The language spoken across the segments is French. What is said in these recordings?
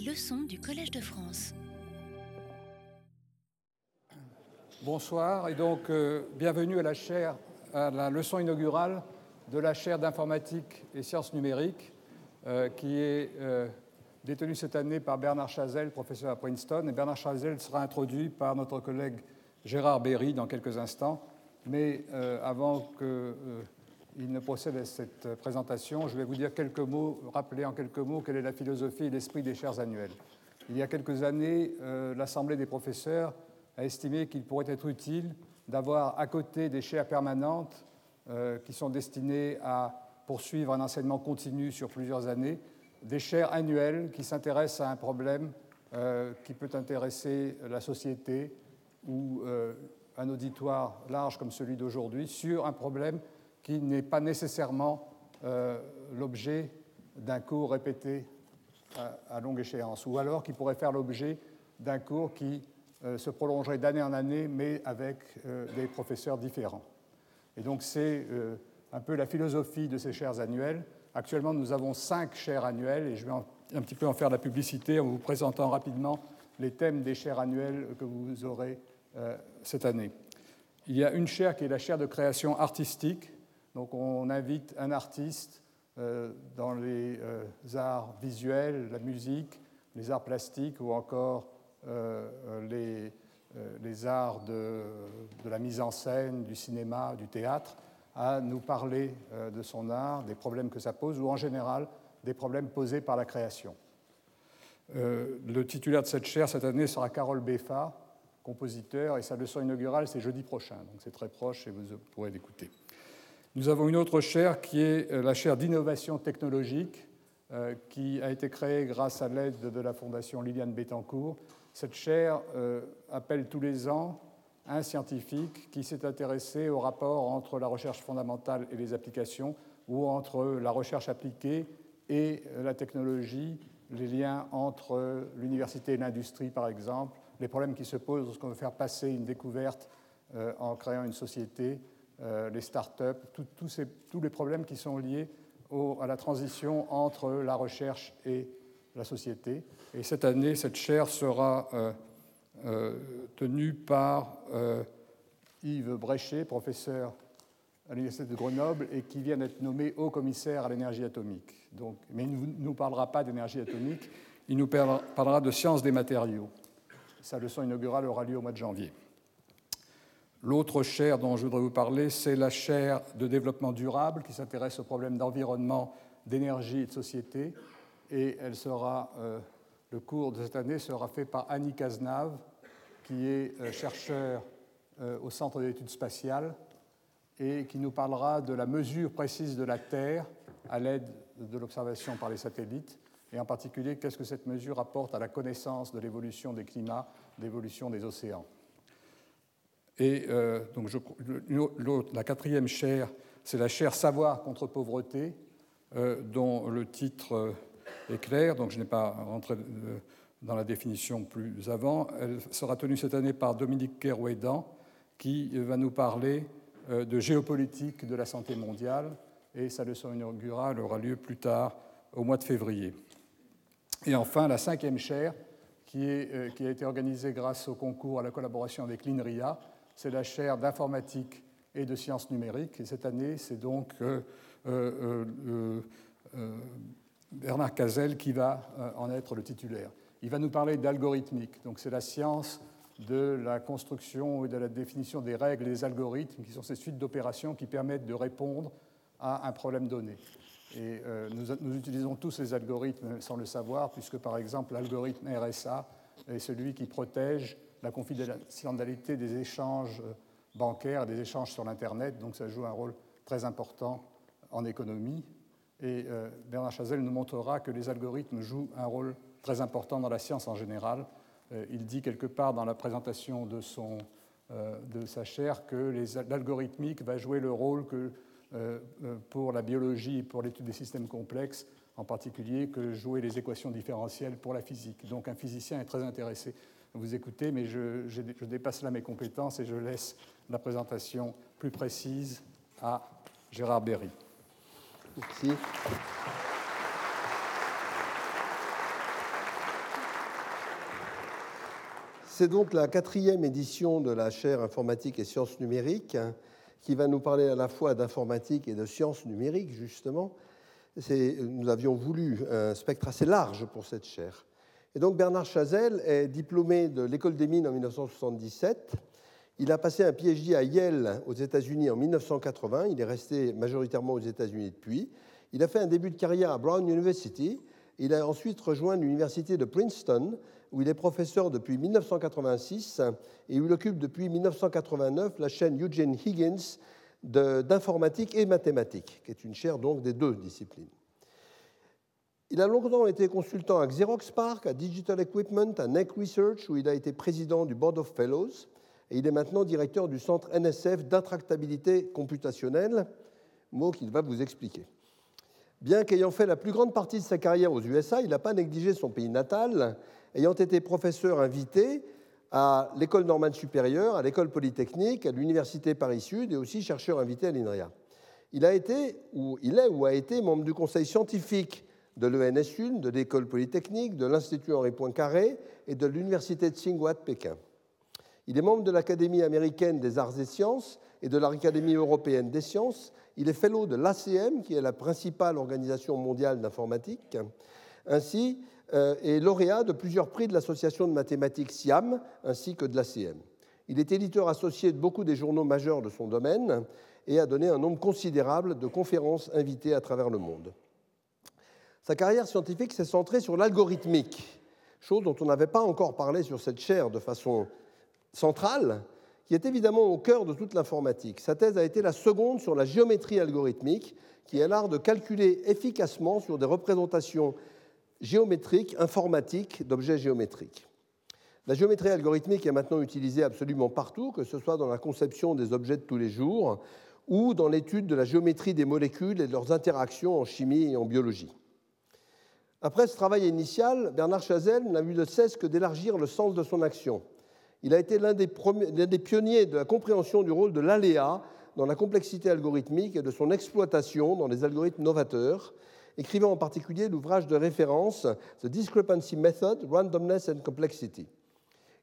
Leçons du Collège de France. Bonsoir et donc euh, bienvenue à la chaire, à la leçon inaugurale de la chaire d'informatique et sciences numériques euh, qui est euh, détenue cette année par Bernard Chazelle, professeur à Princeton. Et Bernard Chazelle sera introduit par notre collègue Gérard Berry dans quelques instants. Mais avant que il ne procède à cette présentation, je vais vous dire quelques mots, rappeler en quelques mots quelle est la philosophie et l'esprit des chaires annuelles. Il y a quelques années, euh, l'Assemblée des professeurs a estimé qu'il pourrait être utile d'avoir à côté des chaires permanentes euh, qui sont destinées à poursuivre un enseignement continu sur plusieurs années, des chaires annuelles qui s'intéressent à un problème euh, qui peut intéresser la société ou un auditoire large comme celui d'aujourd'hui sur un problème qui n'est pas nécessairement euh, l'objet d'un cours répété à, longue échéance, ou alors qui pourrait faire l'objet d'un cours qui euh, se prolongerait d'année en année, mais avec euh, des professeurs différents. Et donc c'est un peu la philosophie de ces chaires annuelles. Actuellement, nous avons cinq chaires annuelles, et je vais un petit peu en faire la publicité en vous présentant rapidement les thèmes des chaires annuelles que vous aurez cette année. Il y a une chaire qui est la chaire de création artistique, donc on invite un artiste euh, dans les euh, arts visuels, la musique, les arts plastiques ou encore euh, les, les, arts de, de, la mise en scène, du cinéma, du théâtre, à nous parler de son art, des problèmes que ça pose ou en général des problèmes posés par la création. le titulaire de cette chaire cette année sera Carole Beffa, compositeur, et sa leçon inaugurale c'est jeudi prochain, donc c'est très proche et vous pourrez l'écouter. Nous avons une autre chaire qui est euh, la chaire d'innovation technologique, euh, qui a été créée grâce à l'aide de la Fondation Liliane Bettencourt. Cette chaire euh, appelle tous les ans un scientifique qui s'est intéressé au rapport entre la recherche fondamentale et les applications, ou entre la recherche appliquée et la technologie, les liens entre l'université et l'industrie, par exemple, les problèmes qui se posent lorsqu'on veut faire passer une découverte en créant une société, euh, les start-up, tous les problèmes qui sont liés à la transition entre la recherche et la société. Et cette année, cette chaire sera euh, euh, tenue par Yves Bréchet, professeur à l'Université de Grenoble et qui vient d'être nommé haut commissaire à l'énergie atomique. Donc, mais il ne nous parlera pas d'énergie atomique, il nous parlera de sciences des matériaux. Sa leçon inaugurale aura lieu au mois de janvier. L'autre chaire dont je voudrais vous parler, c'est la chaire de développement durable qui s'intéresse aux problèmes d'environnement, d'énergie et de société. Et elle sera, euh, le cours de cette année sera fait par Annie Cazenave, qui est euh, chercheur euh, au Centre d'études spatiales et qui nous parlera de la mesure précise de la Terre à l'aide de l'observation par les satellites, et en particulier qu'est-ce que cette mesure apporte à la connaissance de l'évolution des climats, d'évolution des océans. Et euh, donc la quatrième chaire, c'est la chaire Savoir contre pauvreté, euh, dont le titre euh, est clair, donc je n'ai pas rentré dans la définition plus avant. Elle sera tenue cette année par Dominique Kerouédan, qui va nous parler de géopolitique de la santé mondiale, et sa leçon inaugurale aura lieu plus tard, au mois de février. Et enfin, la cinquième chaire, qui, a été organisée grâce au concours à la collaboration avec l'INRIA, c'est la chaire d'informatique et de sciences numériques. Et cette année, c'est donc euh, euh, euh, Bernard Cazel qui va en être le titulaire. Il va nous parler d'algorithmique. Donc c'est la science de la construction et de la définition des règles et des algorithmes, qui sont ces suites d'opérations qui permettent de répondre à un problème donné. Et nous, nous, utilisons tous ces algorithmes sans le savoir, puisque par exemple l'algorithme RSA est celui qui protège la confidentialité des échanges euh, bancaires, des échanges sur l'Internet, donc ça joue un rôle très important en économie. Et euh, Bernard Chazelle nous montrera que les algorithmes jouent un rôle très important dans la science en général. Euh, il dit quelque part dans la présentation de, son, de sa chaire que l'algorithmique va jouer le rôle que pour la biologie et pour l'étude des systèmes complexes, en particulier que jouer les équations différentielles pour la physique. Donc un physicien est très intéressé vous écouter, mais je, dépasse là mes compétences et je laisse la présentation plus précise à Gérard Berry. Merci. C'est donc la quatrième édition de la chaire informatique et sciences numériques qui va nous parler à la fois d'informatique et de sciences numériques, justement. Nous avions voulu un spectre assez large pour cette chaire. Bernard Chazelle est diplômé de l'École des mines en 1977. Il a passé un PhD à Yale aux États-Unis en 1980. Il est resté majoritairement aux États-Unis depuis. Il a fait un début de carrière à Brown University. Il a ensuite rejoint l'université de Princeton, où il est professeur depuis 1986 et où il occupe depuis 1989 la chaîne Eugene Higgins d'informatique et mathématiques, qui est une chaire donc des deux disciplines. Il a longtemps été consultant à Xerox PARC, à Digital Equipment, à NEC Research, où il a été président du Board of Fellows, et il est maintenant directeur du centre NSF d'intractabilité computationnelle, mot qu'il va vous expliquer. Bien qu'ayant fait la plus grande partie de sa carrière aux USA, il n'a pas négligé son pays natal, ayant été professeur invité à l'école normale supérieure, à l'école polytechnique, à l'université Paris-Sud et aussi chercheur invité à l'INRIA. Il a été, ou il est ou a été membre du conseil scientifique de l'ENS1, de l'école polytechnique, de l'Institut Henri Poincaré et de l'université de Tsinghua de Pékin. Il est membre de l'Académie américaine des arts et sciences et de l'Académie européenne des sciences il est fellow de l'ACM, qui est la principale organisation mondiale d'informatique, ainsi euh, lauréat de plusieurs prix de l'Association de mathématiques SIAM, ainsi que de l'ACM. Il est éditeur associé de beaucoup des journaux majeurs de son domaine et a donné un nombre considérable de conférences invitées à travers le monde. Sa carrière scientifique s'est centrée sur l'algorithmique, chose dont on n'avait pas encore parlé sur cette chaire de façon centrale, qui est évidemment au cœur de toute l'informatique. Sa thèse a été la seconde sur la géométrie algorithmique, qui est l'art de calculer efficacement sur des représentations géométriques, informatiques d'objets géométriques. La géométrie algorithmique est maintenant utilisée absolument partout, que ce soit dans la conception des objets de tous les jours ou dans l'étude de la géométrie des molécules et de leurs interactions en chimie et en biologie. Après ce travail initial, Bernard Chazelle n'a eu de cesse que d'élargir le sens de son action. Il a été l'un des, pionniers de la compréhension du rôle de l'aléa dans la complexité algorithmique et de son exploitation dans les algorithmes novateurs, écrivant en particulier l'ouvrage de référence The Discrepancy Method, Randomness and Complexity.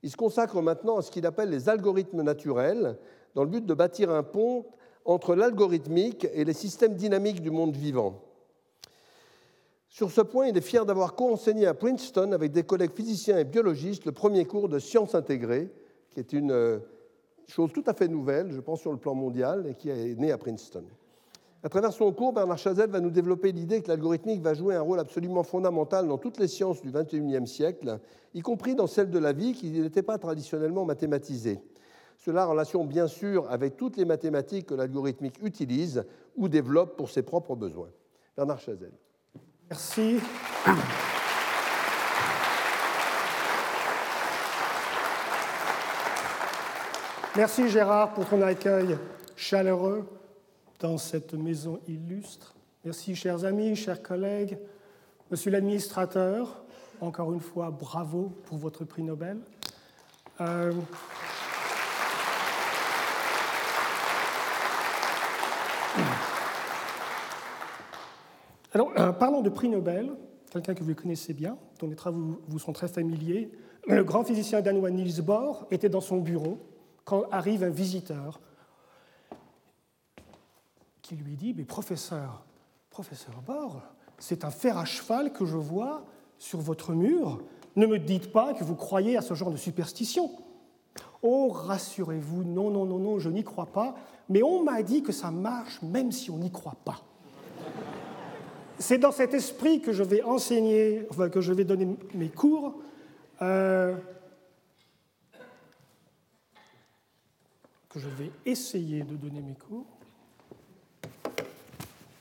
Il se consacre maintenant à ce qu'il appelle les algorithmes naturels, dans le but de bâtir un pont entre l'algorithmique et les systèmes dynamiques du monde vivant. Sur ce point, il est fier d'avoir co-enseigné à Princeton avec des collègues physiciens et biologistes le premier cours de sciences intégrées, qui est une euh, chose tout à fait nouvelle, je pense, sur le plan mondial, et qui est née à Princeton. À travers son cours, Bernard Chazelle va nous développer l'idée que l'algorithmique va jouer un rôle absolument fondamental dans toutes les sciences du XXIe siècle, y compris dans celles de la vie qui n'étaient pas traditionnellement mathématisées. Cela en relation bien sûr avec toutes les mathématiques que l'algorithmique utilise ou développe pour ses propres besoins. Bernard Chazelle. Merci. Merci Gérard pour ton accueil chaleureux dans cette maison illustre. Merci chers amis, chers collègues, monsieur l'administrateur, encore une fois bravo pour votre prix Nobel. Euh, Alors, euh, parlons de prix Nobel, quelqu'un que vous connaissez bien, dont les travaux vous, sont très familiers. Le grand physicien danois Niels Bohr était dans son bureau quand arrive un visiteur qui lui dit Mais professeur, professeur Bohr, c'est un fer à cheval que je vois sur votre mur. Ne me dites pas que vous croyez à ce genre de superstition. Oh, rassurez-vous, non, non, non, non, je n'y crois pas, mais on m'a dit que ça marche même si on n'y croit pas. C'est dans cet esprit que je vais enseigner, que je vais donner mes cours. Euh, que je vais essayer de donner mes cours.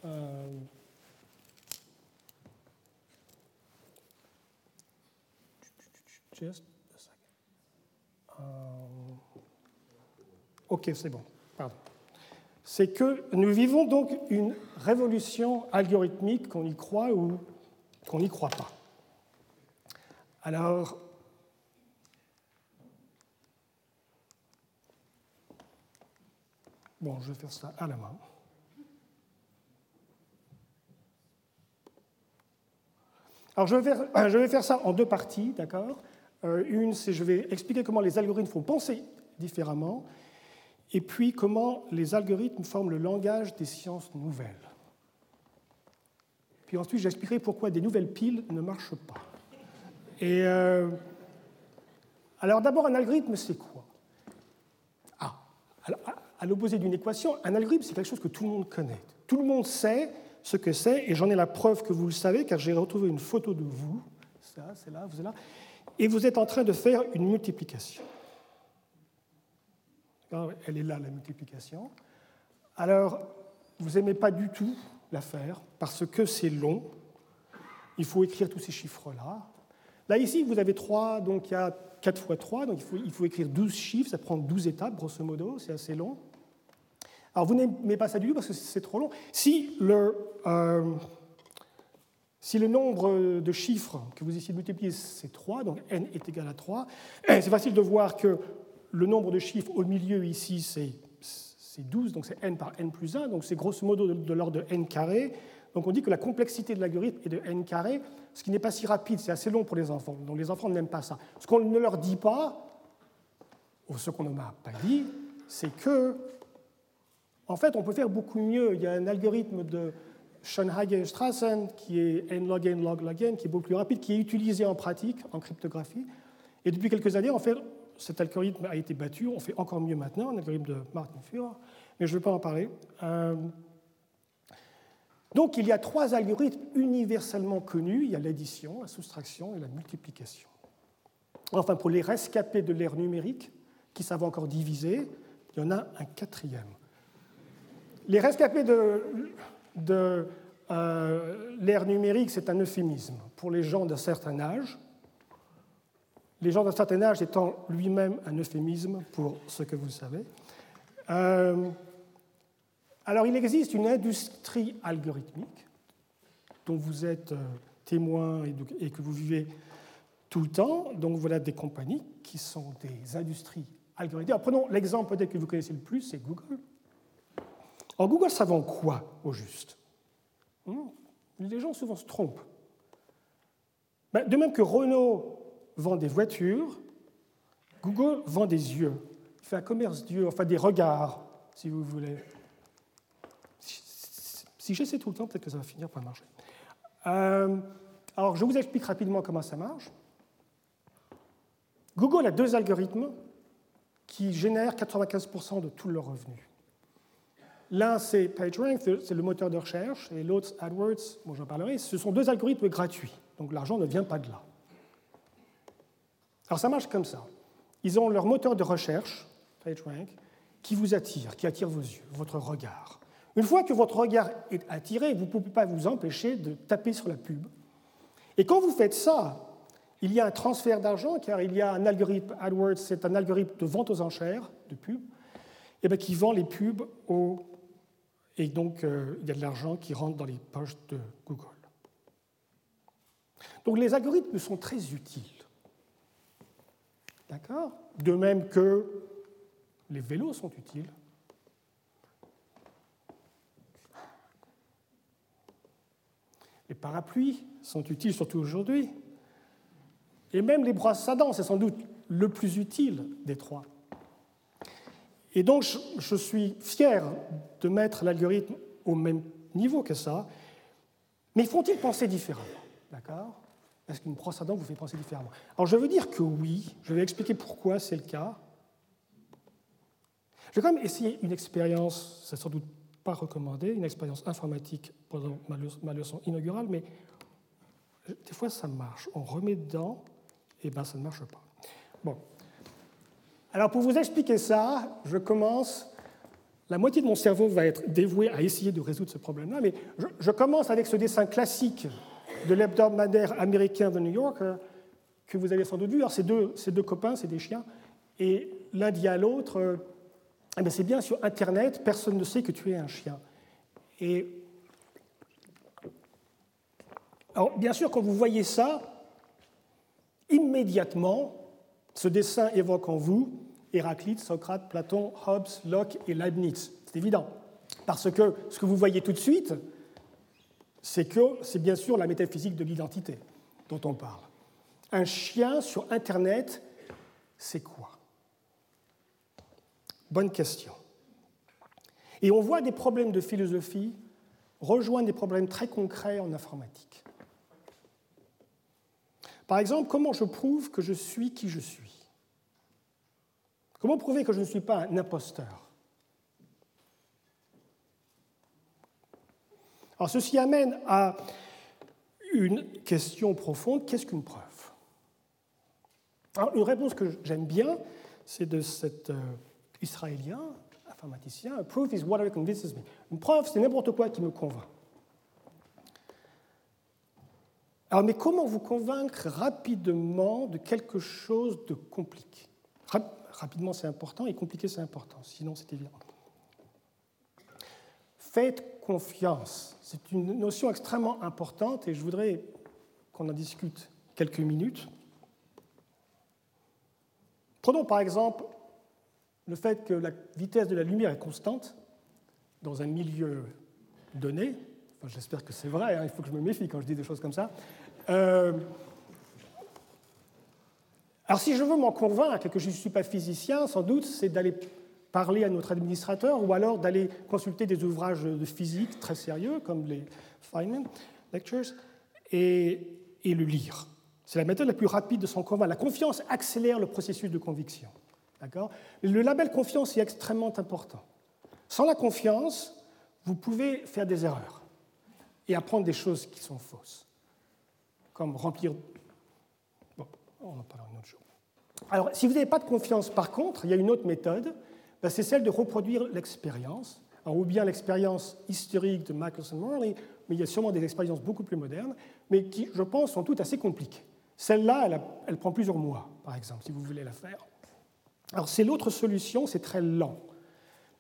Euh, just a euh, ok, c'est bon. Pardon c'est que nous vivons donc une révolution algorithmique, qu'on y croit ou qu'on n'y croit pas. Alors, bon, je vais faire ça à la main. Alors, je vais faire, je vais faire ça en deux parties, d'accord? Euh, une, c'est je vais expliquer comment les algorithmes font penser différemment, et puis comment les algorithmes forment le langage des sciences nouvelles. Puis ensuite, j'expliquerai pourquoi des nouvelles piles ne marchent pas. Et euh, alors d'abord, un algorithme, c'est quoi? Ah, à l'opposé d'une équation, un algorithme, c'est quelque chose que tout le monde connaît. Tout le monde sait ce que c'est, et j'en ai la preuve que vous le savez, car j'ai retrouvé une photo de vous. Ça, c'est là, vous êtes là. Et vous êtes en train de faire une multiplication. Elle est là, la multiplication. Alors, vous n'aimez pas du tout la faire parce que c'est long. Il faut écrire tous ces chiffres-là. Là, ici, vous avez 3, donc il y a 4 fois 3, donc il faut, il faut écrire 12 chiffres, ça prend 12 étapes, grosso modo, c'est assez long. Alors, vous n'aimez pas ça du tout parce que c'est trop long. Si le, euh, si le nombre de chiffres que vous essayez de multiplier, c'est 3, donc n est égal à 3, c'est facile de voir que le nombre de chiffres au milieu ici, c'est 12, donc c'est n par n plus 1, donc c'est grosso modo de, l'ordre de n carré. Donc on dit que la complexité de l'algorithme est de n carré, ce qui n'est pas si rapide, c'est assez long pour les enfants. Donc les enfants n'aiment pas ça. Ce qu'on ne leur dit pas, ou ce qu'on ne m'a pas dit, c'est que, en fait, on peut faire beaucoup mieux. Il y a un algorithme de Schoenhagen-Strassen qui est n log n log log n, qui est beaucoup plus rapide, qui est utilisé en pratique, en cryptographie. Et depuis quelques années, en fait, cet algorithme a été battu, on fait encore mieux maintenant, un algorithme de Martin Furr, mais je ne vais pas en parler. Euh, donc il y a trois algorithmes universellement connus, il y a l'addition, la soustraction et la multiplication. Enfin, pour les rescapés de l'ère numérique, qui savent encore diviser, il y en a un quatrième. Les rescapés de, de euh, l'ère numérique, c'est un euphémisme pour les gens d'un certain âge, les gens d'un certain âge étant lui-même un euphémisme pour ce que vous savez. Euh, alors il existe une industrie algorithmique dont vous êtes euh, témoin et, que vous vivez tout le temps. Donc voilà des compagnies qui sont des industries algorithmiques. Alors, prenons l'exemple peut-être que vous connaissez le plus, c'est Google. Alors Google, ça quoi au juste? Hmm, Les gens souvent se trompent. Ben, de même que Renault vend des voitures, Google vend des yeux. Il fait un commerce d'yeux, enfin des regards, si vous voulez. Si j'essaie tout le temps, peut-être que ça va finir par marcher. Euh, alors, je vous explique rapidement comment ça marche. Google a deux algorithmes qui génèrent 95% de tous leurs revenus. L'un, c'est PageRank, c'est le moteur de recherche, et l'autre, AdWords, bon, j'en parlerai. Ce sont deux algorithmes gratuits, donc l'argent ne vient pas de là. Alors ça marche comme ça. Ils ont leur moteur de recherche, PageRank, qui vous attire, qui attire vos yeux, votre regard. Une fois que votre regard est attiré, vous ne pouvez pas vous empêcher de taper sur la pub. Et quand vous faites ça, il y a un transfert d'argent, car il y a un algorithme, AdWords, c'est un algorithme de vente aux enchères de pubs, et eh bien, qui vend les pubs aux... Et donc, euh, il y a de l'argent qui rentre dans les poches de Google. Donc, les algorithmes sont très utiles. D'accord De même que les vélos sont utiles. Les parapluies sont utiles, surtout aujourd'hui. Et même les brosses à dents, c'est sans doute le plus utile des trois. Et donc, je suis fier de mettre l'algorithme au même niveau que ça. Mais font-ils penser différemment? D'accord? Est-ce qu'une brosse à dents vous fait penser différemment? Alors je veux dire que oui, je vais expliquer pourquoi c'est le cas. Je vais quand même essayer une expérience, c'est sans doute pas recommandé, une expérience informatique pendant ma leçon inaugurale, mais des fois ça marche. On remet dedans, et bien ça ne marche pas. Bon. Alors pour vous expliquer ça, je commence. La moitié de mon cerveau va être dévouée à essayer de résoudre ce problème-là, mais je commence avec ce dessin classique de l'hebdomadaire américain The New Yorker, que vous avez sans doute vu. Alors, ces deux, ces deux copains, c'est des chiens, et l'un dit à l'autre euh, eh C'est bien sur Internet, personne ne sait que tu es un chien. Et. Alors, bien sûr, quand vous voyez ça, immédiatement, ce dessin évoque en vous Héraclite, Socrate, Platon, Hobbes, Locke et Leibniz. C'est évident. Parce que ce que vous voyez tout de suite, c'est que c'est bien sûr la métaphysique de l'identité dont on parle. Un chien sur Internet, c'est quoi? Bonne question. Et on voit des problèmes de philosophie rejoindre des problèmes très concrets en informatique. Par exemple, comment je prouve que je suis qui je suis? Comment prouver que je ne suis pas un imposteur? Alors ceci amène à une question profonde, qu'est-ce qu'une preuve? Alors, Une réponse que j'aime bien, c'est de cet euh, Israélien, informaticien, a proof is whatever convinces me. Une preuve, c'est n'importe quoi qui me convainc. Alors, mais comment vous convaincre rapidement de quelque chose de compliqué? Rapidement, c'est important, et compliqué, c'est important, sinon c'est évident. Faites confiance. C'est une notion extrêmement importante et je voudrais qu'on en discute quelques minutes. Prenons par exemple le fait que la vitesse de la lumière est constante dans un milieu donné. Enfin, J'espère que c'est vrai, hein, il faut que je me méfie quand je dis des choses comme ça. Euh, alors si je veux m'en convaincre et que je ne suis pas physicien, sans doute, c'est d'aller parler à notre administrateur ou alors d'aller consulter des ouvrages de physique très sérieux comme les Feynman Lectures et, et le lire. C'est la méthode la plus rapide de s'en convaincre. La confiance accélère le processus de conviction. Le label confiance est extrêmement important. Sans la confiance, vous pouvez faire des erreurs et apprendre des choses qui sont fausses, comme remplir. Bon, on en parlera un autre jour. Alors, si vous n'avez pas de confiance, par contre, il y a une autre méthode, ben, c'est celle de reproduire l'expérience, ou bien l'expérience historique de Michelson Morley, mais il y a sûrement des expériences beaucoup plus modernes, mais qui, je pense, sont toutes assez compliquées. Celle-là, elle, prend plusieurs mois, par exemple, si vous voulez la faire. Alors c'est l'autre solution, c'est très lent.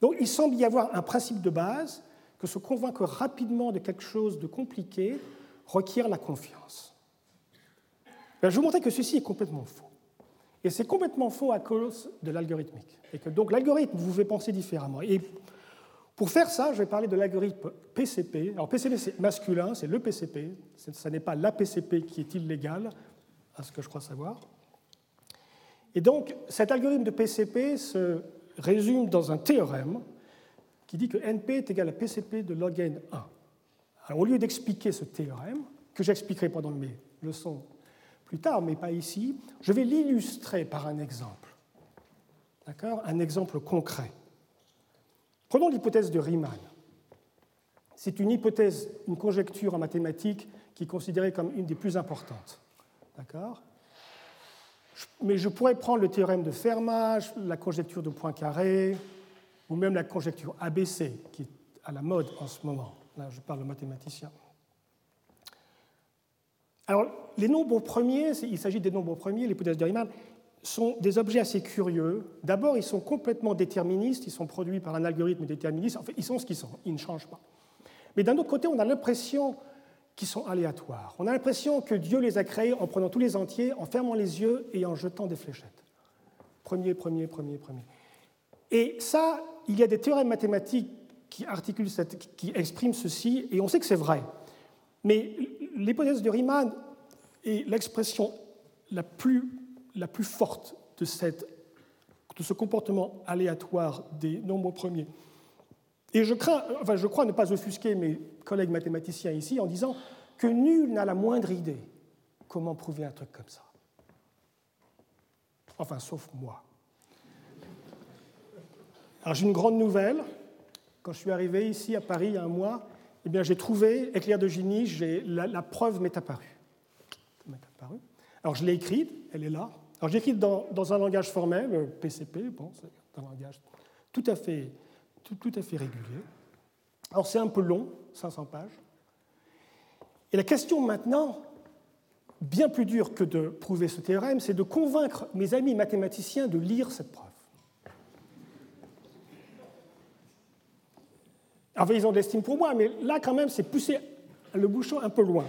Donc il semble y avoir un principe de base que se convaincre rapidement de quelque chose de compliqué requiert la confiance. Ben, je vous montrer que ceci est complètement faux. Et c'est complètement faux à cause de l'algorithmique. Et donc l'algorithme vous fait penser différemment. Et pour faire ça, je vais parler de l'algorithme PCP. Alors PCP c'est masculin, c'est le PCP. Ce n'est pas la PCP qui est illégale, à ce que je crois savoir. Et donc, cet algorithme de PCP se résume dans un théorème qui dit que NP est égal à PCP de log n 1. Alors, au lieu d'expliquer ce théorème, que j'expliquerai pendant mes leçons plus tard, mais pas ici, je vais l'illustrer par un exemple. D'accord? Un exemple concret. Prenons l'hypothèse de Riemann. C'est une hypothèse, une conjecture en mathématiques qui est considérée comme une des plus importantes. D'accord? Mais je pourrais prendre le théorème de Fermat, la conjecture de Poincaré, ou même la conjecture ABC, qui est à la mode en ce moment. Là, je parle de mathématicien. Alors, les nombres premiers, il s'agit des nombres premiers, l'hypothèse de Riemann, sont des objets assez curieux. D'abord, ils sont complètement déterministes, ils sont produits par un algorithme déterministe. En fait, ils sont ce qu'ils sont, ils ne changent pas. Mais d'un autre côté, on a l'impression qui sont aléatoires. On a l'impression que Dieu les a créés en prenant tous les entiers, en fermant les yeux et en jetant des fléchettes. Premier, premier, premier, premier. Et ça, il y a des théorèmes mathématiques qui, articulent qui expriment ceci, et on sait que c'est vrai. Mais l'hypothèse de Riemann est l'expression la plus, la plus forte de, cette, de ce comportement aléatoire des nombres premiers. Et je, crains, enfin, je crois ne pas offusquer mes collègues mathématiciens ici en disant que nul n'a la moindre idée comment prouver un truc comme ça. Enfin, sauf moi. Alors j'ai une grande nouvelle. Quand je suis arrivé ici à Paris il y a un mois, eh bien, j'ai trouvé, éclair de génie, la, la, preuve m'est apparue. Alors je l'ai écrite, elle est là. Alors j'ai écrite dans, dans, un langage formel, PCP, bon, c'est un langage tout à fait tout, à fait régulier. Alors c'est un peu long, 500 pages. Et la question maintenant, bien plus dure que de prouver ce théorème, c'est de convaincre mes amis mathématiciens de lire cette preuve. Alors ils ont de l'estime pour moi, mais là quand même c'est pousser le bouchon un peu loin.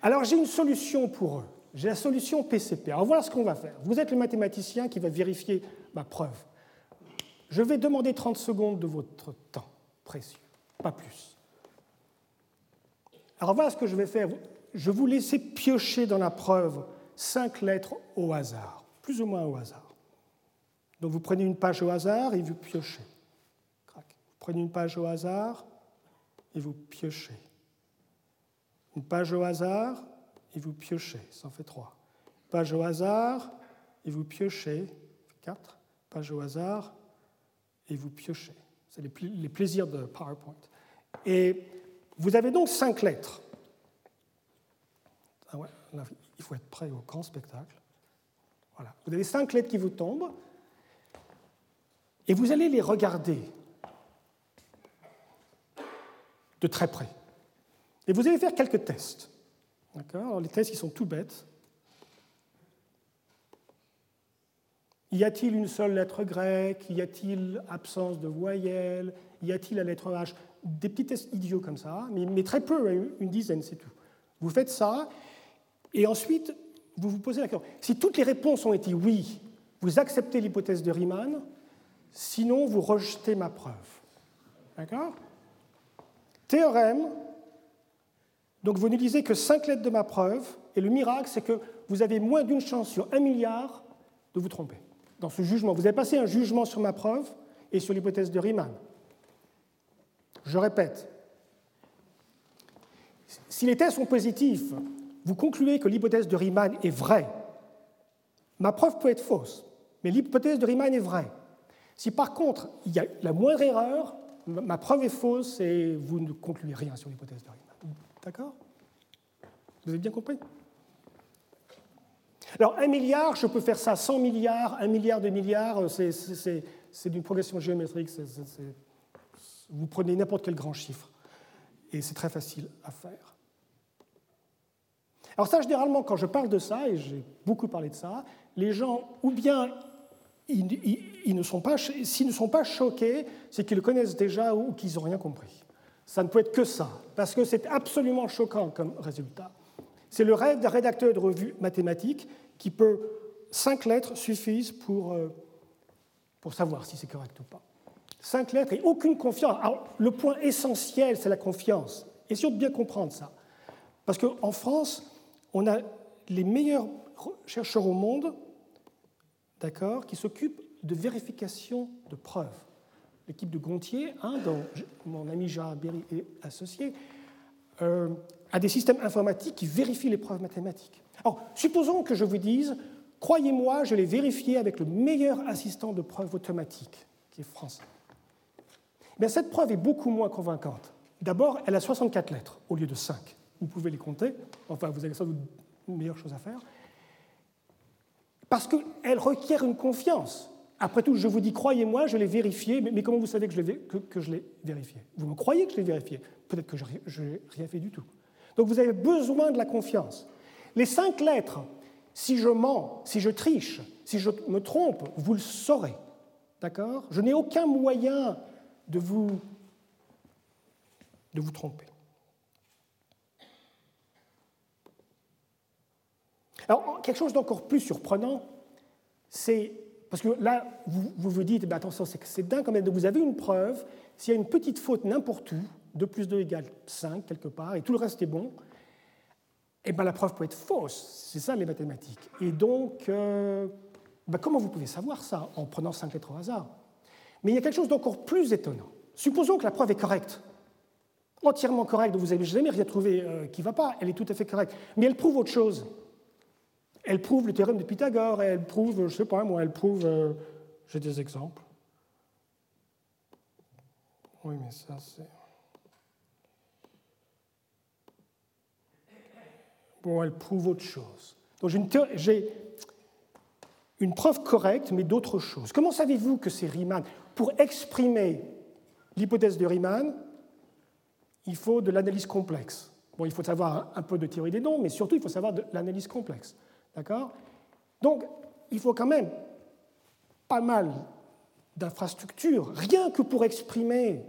Alors j'ai une solution pour eux. J'ai la solution PCP. Alors voilà ce qu'on va faire. Vous êtes le mathématicien qui va vérifier ma preuve. Je vais demander 30 secondes de votre temps précieux, pas plus. Alors voilà ce que je vais faire. Je vais vous laisser piocher dans la preuve cinq lettres au hasard, plus ou moins au hasard. Donc vous prenez une page au hasard et vous piochez. Prenez une page au hasard et vous piochez. Une page au hasard et vous piochez. Ça en fait trois. Page au hasard et vous piochez. Quatre. Page au hasard et vous piochez. C'est les, plaisirs de PowerPoint. Et vous avez donc cinq lettres. Ah ouais, il faut être prêt au grand spectacle. Voilà. Vous avez cinq lettres qui vous tombent et vous allez les regarder de très près. Et vous allez faire quelques tests. D'accord? Les tests, ils sont tout bêtes. Y a-t-il une seule lettre grecque? Y a-t-il absence de voyelle Y a-t-il la lettre H? Des petits tests idiots comme ça, mais, très peu, hein, une dizaine, c'est tout. Vous faites ça, et ensuite, vous vous posez la question. Si toutes les réponses ont été oui, vous acceptez l'hypothèse de Riemann, sinon vous rejetez ma preuve. D'accord? Théorème, donc vous ne lisez que cinq lettres de ma preuve, et le miracle, c'est que vous avez moins d'une chance sur un milliard de vous tromper dans ce jugement. Vous avez passé un jugement sur ma preuve et sur l'hypothèse de Riemann. Je répète, si les tests sont positifs, vous concluez que l'hypothèse de Riemann est vraie. Ma preuve peut être fausse, mais l'hypothèse de Riemann est vraie. Si par contre il y a la moindre erreur, ma preuve est fausse et vous ne concluez rien sur l'hypothèse de Riemann. D'accord? Vous avez bien compris? Alors, un milliard, je peux faire ça 100 milliards, un milliard de milliards, c'est d'une progression géométrique. vous prenez n'importe quel grand chiffre et c'est très facile à faire. Alors ça, généralement, quand je parle de ça, et j'ai beaucoup parlé de ça, les gens, ou bien ils, ne sont pas, s'ils ne sont pas choqués, c'est qu'ils le connaissent déjà ou qu'ils n'ont rien compris. Ça ne peut être que ça, parce que c'est absolument choquant comme résultat. C'est le rêve d'un rédacteur de revue mathématique qui peut, cinq lettres suffisent pour, euh, pour savoir si c'est correct ou pas. Cinq lettres et aucune confiance. Alors, le point essentiel, c'est la confiance. Et de bien comprendre ça. Parce qu'en France, on a les meilleurs chercheurs au monde, d'accord, qui s'occupent de vérification de preuves. L'équipe de Gontier, hein, dont mon ami Gérard Berry est associé, euh, a des systèmes informatiques qui vérifient les preuves mathématiques. Alors, supposons que je vous dise, croyez-moi, je l'ai vérifié avec le meilleur assistant de preuve automatique, qui est français. Mais cette preuve est beaucoup moins convaincante. D'abord, elle a 64 lettres au lieu de 5. Vous pouvez les compter, enfin, vous avez sans doute une meilleure chose à faire. Parce qu'elle requiert une confiance. Après tout, je vous dis, croyez-moi, je l'ai vérifié, mais, comment vous savez que je l'ai vérifié? Vous me croyez que je l'ai vérifié? Peut-être que je n'ai rien fait du tout. Donc vous avez besoin de la confiance. Les cinq lettres, si je mens, si je triche, si je me trompe, vous le saurez. D'accord? Je n'ai aucun moyen de vous, de vous tromper. Alors, quelque chose d'encore plus surprenant, c'est. Parce que là, vous vous, dites, ben, attention, c'est dingue quand même. Vous avez une preuve, s'il y a une petite faute n'importe où, 2 plus 2 égale 5 quelque part, et tout le reste est bon, eh bien la preuve peut être fausse. C'est ça les mathématiques. Et donc, euh, ben, comment vous pouvez savoir ça en prenant 5 lettres au hasard? Mais il y a quelque chose d'encore plus étonnant. Supposons que la preuve est correcte, entièrement correcte, vous n'avez jamais rien trouvé euh, qui ne va pas, elle est tout à fait correcte, mais elle prouve autre chose. Elle prouve le théorème de Pythagore, elle prouve, je ne sais pas moi, elle prouve, euh, j'ai des exemples. Oui, mais ça c'est... Bon, elle prouve autre chose. Donc j'ai une, preuve correcte, mais d'autres choses. Comment savez-vous que c'est Riemann? Pour exprimer l'hypothèse de Riemann, il faut de l'analyse complexe. Bon, il faut savoir un peu de théorie des nombres, mais surtout, il faut savoir de l'analyse complexe. D'accord? Donc, il faut quand même pas mal d'infrastructures, rien que pour exprimer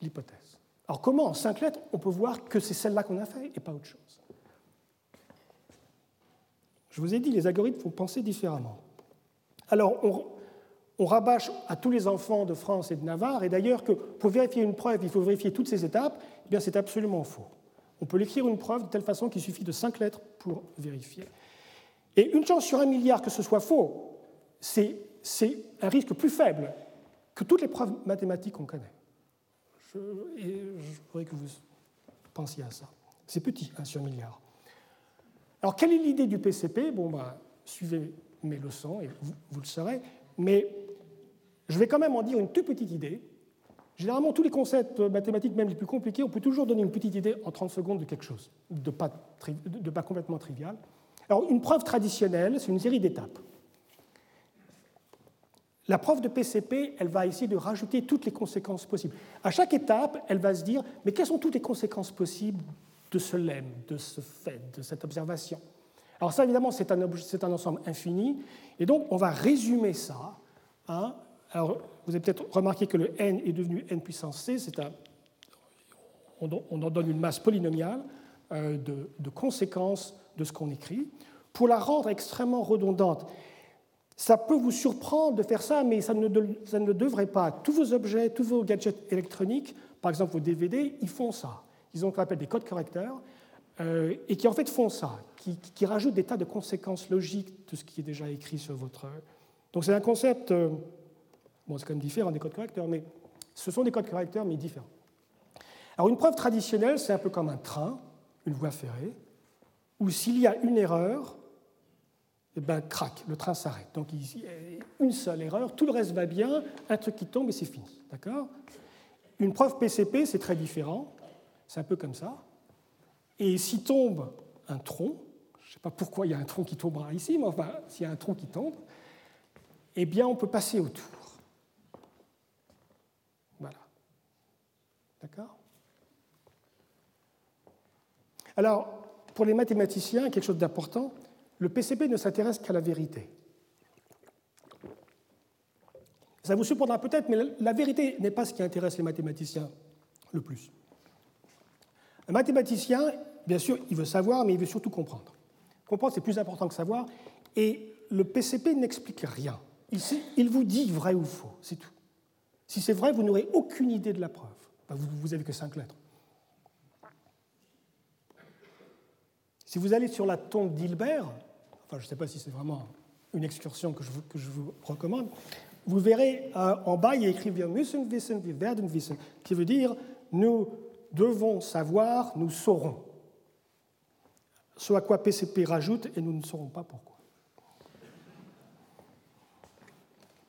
l'hypothèse. Alors comment, en cinq lettres, on peut voir que c'est celle-là qu'on a fait et pas autre chose? Je vous ai dit, les algorithmes font penser différemment. Alors, on, rabâche à tous les enfants de France et de Navarre, et d'ailleurs que pour vérifier une preuve, il faut vérifier toutes ces étapes, eh bien c'est absolument faux. On peut l'écrire une preuve de telle façon qu'il suffit de cinq lettres pour vérifier. Et une chance sur un milliard que ce soit faux, c'est un risque plus faible que toutes les preuves mathématiques qu'on connaît. Je, et je voudrais que vous pensiez à ça. C'est petit, 1 sur milliard. Alors, quelle est l'idée du PCP Bon, bah, suivez mes leçons et vous, le saurez. Mais je vais quand même en dire une toute petite idée. Généralement, tous les concepts mathématiques, même les plus compliqués, on peut toujours donner une petite idée en 30 secondes de quelque chose, de pas complètement trivial. Alors, une preuve traditionnelle, c'est une série d'étapes. La preuve de PCP, elle va essayer de rajouter toutes les conséquences possibles. À chaque étape, elle va se dire, mais quelles sont toutes les conséquences possibles de ce lemme, de ce fait, de cette observation? Alors ça, évidemment, c'est un, ensemble infini, et donc on va résumer ça. Hein. Alors, vous avez peut-être remarqué que le n est devenu n puissance c, un, on, on, en donne une masse polynomiale euh, de, de conséquences de ce qu'on écrit. Pour la rendre extrêmement redondante, ça peut vous surprendre de faire ça, mais ça ne, ça ne devrait pas. Tous vos objets, tous vos gadgets électroniques, par exemple vos DVD, ils font ça. Ils ont ce qu'on appelle des codes correcteurs, euh, et qui en fait font ça, qui, qui, rajoutent des tas de conséquences logiques de ce qui est déjà écrit sur votre. Donc c'est un concept, euh, bon c'est quand même différent des codes correcteurs, mais ce sont des codes correcteurs, mais différents. Alors une preuve traditionnelle, c'est un peu comme un train, une voie ferrée, où s'il y a une erreur, eh ben, crac, le train s'arrête. Donc, il y a une seule erreur, tout le reste va bien, un truc qui tombe et c'est fini. D'accord? Une preuve PCP, c'est très différent. C'est un peu comme ça. Et si tombe un tronc, je ne sais pas pourquoi il y a un tronc qui tombera ici, mais enfin, s'il y a un tronc qui tombe, eh bien, on peut passer autour. Voilà. D'accord? Alors, pour les mathématiciens, quelque chose d'important, le PCP ne s'intéresse qu'à la vérité. Ça vous surprendra peut-être, mais la vérité n'est pas ce qui intéresse les mathématiciens le plus. Un mathématicien, bien sûr, il veut savoir, mais il veut surtout comprendre. Comprendre, c'est plus important que savoir, et le PCP n'explique rien. Il, vous dit vrai ou faux, c'est tout. Si c'est vrai, vous n'aurez aucune idée de la preuve. vous n'avez que cinq lettres. Si vous allez sur la tombe d'Hilbert, enfin je ne sais pas si c'est vraiment une excursion que je vous, recommande, vous verrez euh, en bas, il y a écrit Wir müssen wissen, wir werden wissen, qui veut dire nous devons savoir, nous saurons. Ce à quoi PCP rajoute et nous ne saurons pas pourquoi.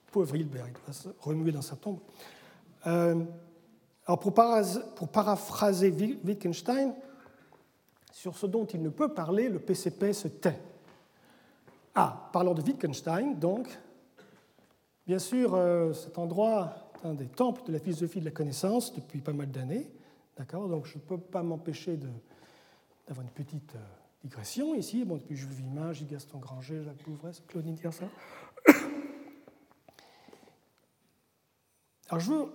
Pauvre Hilbert, il va se remuer dans sa tombe. Euh, alors pour paraphraser Wittgenstein, sur ce dont il ne peut parler, le PCP se tait. Ah, parlant de Wittgenstein, donc, bien sûr, euh, cet endroit est un des temples de la philosophie de la connaissance depuis pas mal d'années. D'accord Donc, je ne peux pas m'empêcher d'avoir une petite euh, digression ici. Bon, depuis Jules Villemin, Gilles Gaston Granger, Jacques Bouvresse, Claudine Tiersin. Alors, je veux,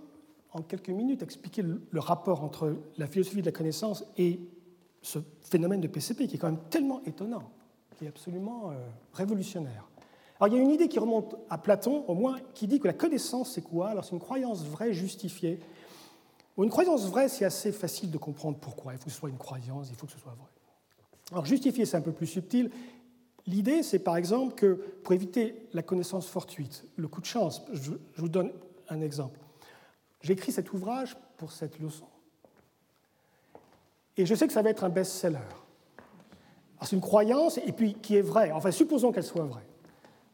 en quelques minutes, expliquer le rapport entre la philosophie de la connaissance et ce phénomène de PCP qui est quand même tellement étonnant, qui est absolument euh, révolutionnaire. Alors il y a une idée qui remonte à Platon, au moins, qui dit que la connaissance, c'est quoi? Alors c'est une croyance vraie justifiée. une croyance vraie, c'est assez facile de comprendre pourquoi. Il faut que ce soit une croyance, il faut que ce soit vrai. Alors justifier, c'est un peu plus subtil. L'idée, c'est par exemple que pour éviter la connaissance fortuite, le coup de chance, je vous donne un exemple. J'ai écrit cet ouvrage pour cette leçon. Et je sais que ça va être un best-seller. C'est une croyance, et puis qui est vraie. Enfin, supposons qu'elle soit vraie.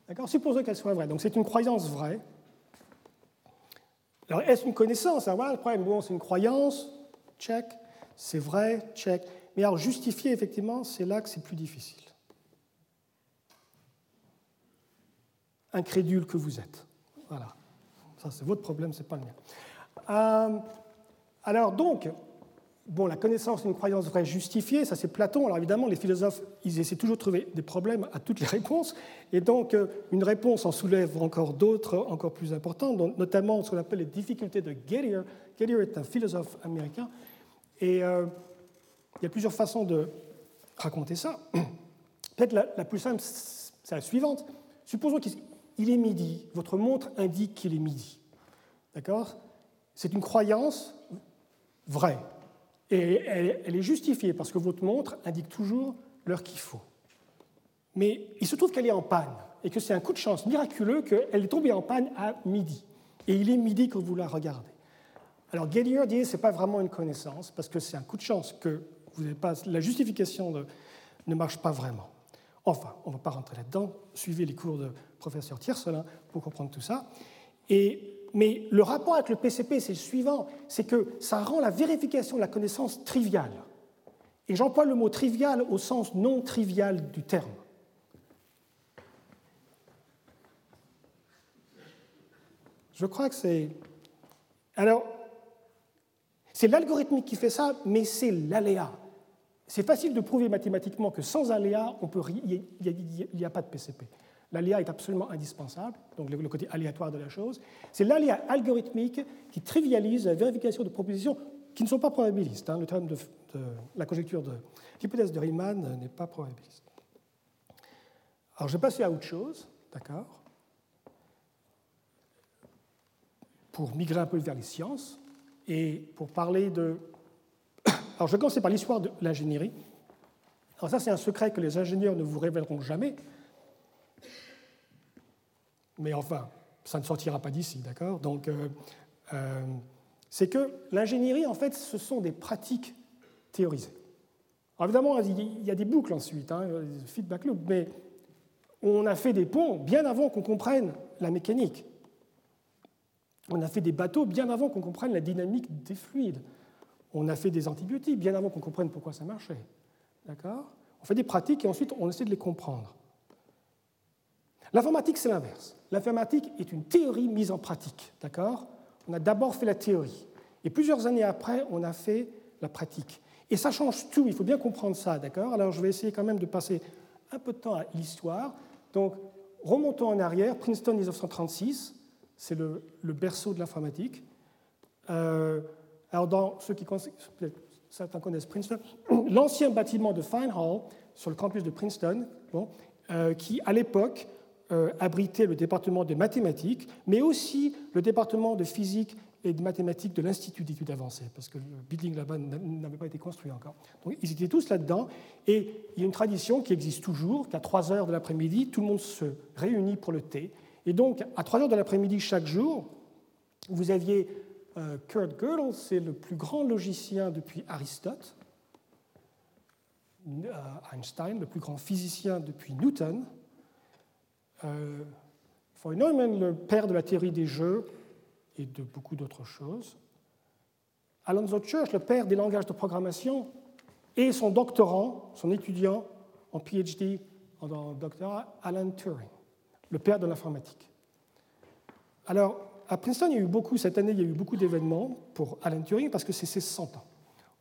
D'accord? Supposons qu'elle soit vraie. Donc, c'est une croyance vraie. Alors, est-ce une connaissance? Voilà le problème. Bon, c'est une croyance, check. C'est vrai, check. Mais alors, justifier, effectivement, c'est là que c'est plus difficile. Incrédule que vous êtes. Voilà. Ça, c'est votre problème, ce n'est pas le mien. Euh, alors, donc, Bon, la connaissance est une croyance vraie justifiée, ça c'est Platon. Alors évidemment, les philosophes, ils essaient toujours de trouver des problèmes à toutes les réponses. Et donc, euh, une réponse en soulève encore d'autres, encore plus importantes, notamment ce qu'on appelle les difficultés de Gettier. Gettier est un philosophe américain. Et euh, il y a plusieurs façons de raconter ça. Peut-être la, la, plus simple, c'est la suivante. Supposons qu'il est midi, votre montre indique qu'il est midi. D'accord? C'est une croyance vraie. Et elle, est justifiée parce que votre montre indique toujours l'heure qu'il faut. Mais il se trouve qu'elle est en panne et que c'est un coup de chance miraculeux qu'elle est tombée en panne à midi. Et il est midi que vous la regardez. Alors Gettier dit ce n'est pas vraiment une connaissance parce que c'est un coup de chance que vous n'avez pas, la justification ne marche pas vraiment. Enfin, on ne va pas rentrer là-dedans. Suivez les cours de professeur Tiercelin pour comprendre tout ça. Et, mais le rapport avec le PCP, c'est le suivant c'est que ça rend la vérification de la connaissance triviale. Et j'emploie le mot trivial au sens non trivial du terme. Je crois que c'est. Alors, c'est l'algorithmique qui fait ça, mais c'est l'aléa. C'est facile de prouver mathématiquement que sans aléa, il n'y a, pas de PCP. L'aléa est absolument indispensable, donc le côté aléatoire de la chose. C'est l'aléa algorithmique qui trivialise la vérification de propositions qui ne sont pas probabilistes. Hein. Le terme de, la conjecture de l'hypothèse de Riemann n'est pas probabiliste. Alors je vais passer à autre chose, d'accord Pour migrer un peu vers les sciences et pour parler de. Alors je vais commencer par l'histoire de l'ingénierie. Alors ça, c'est un secret que les ingénieurs ne vous révéleront jamais, mais enfin, ça ne sortira pas d'ici, d'accord? Donc, euh, euh, c'est que l'ingénierie, en fait, ce sont des pratiques théorisées. Évidemment, il y a des boucles ensuite, hein, feedback loop, mais on a fait des ponts bien avant qu'on comprenne la mécanique. On a fait des bateaux bien avant qu'on comprenne la dynamique des fluides. On a fait des antibiotiques bien avant qu'on comprenne pourquoi ça marchait. D'accord? On fait des pratiques et ensuite on essaie de les comprendre. L'informatique, c'est l'inverse. L'informatique est une théorie mise en pratique. D'accord? On a d'abord fait la théorie. Et plusieurs années après, on a fait la pratique. Et ça change tout, il faut bien comprendre ça, d'accord? Alors je vais essayer quand même de passer un peu de temps à l'histoire. Donc, remontons en arrière, Princeton 1936, c'est le, berceau de l'informatique. Euh, alors, dans ceux qui connaissent, certains connaissent Princeton, l'ancien bâtiment de Fine Hall sur le campus de Princeton, bon, euh, qui à l'époque euh, abritait le département de mathématiques, mais aussi le département de physique et de mathématiques de l'Institut d'études avancées, parce que le building là-bas n'avait pas été construit encore. Donc ils étaient tous là-dedans, et il y a une tradition qui existe toujours, qu'à 3 heures de l'après-midi, tout le monde se réunit pour le thé. Et donc, à 3 heures de l'après-midi chaque jour, vous aviez euh, Kurt Gödel, c'est le plus grand logicien depuis Aristote, euh, Einstein, le plus grand physicien depuis Newton, euh, Neumann, le père de la théorie des jeux et de beaucoup d'autres choses. Alonzo Church, le père des langages de programmation, et son doctorant, son étudiant en PhD, en doctorat, Alan Turing, le père de l'informatique. Alors, à Princeton, il y a eu beaucoup, cette année, il y a eu beaucoup d'événements pour Alan Turing parce que c'est ses 100 ans.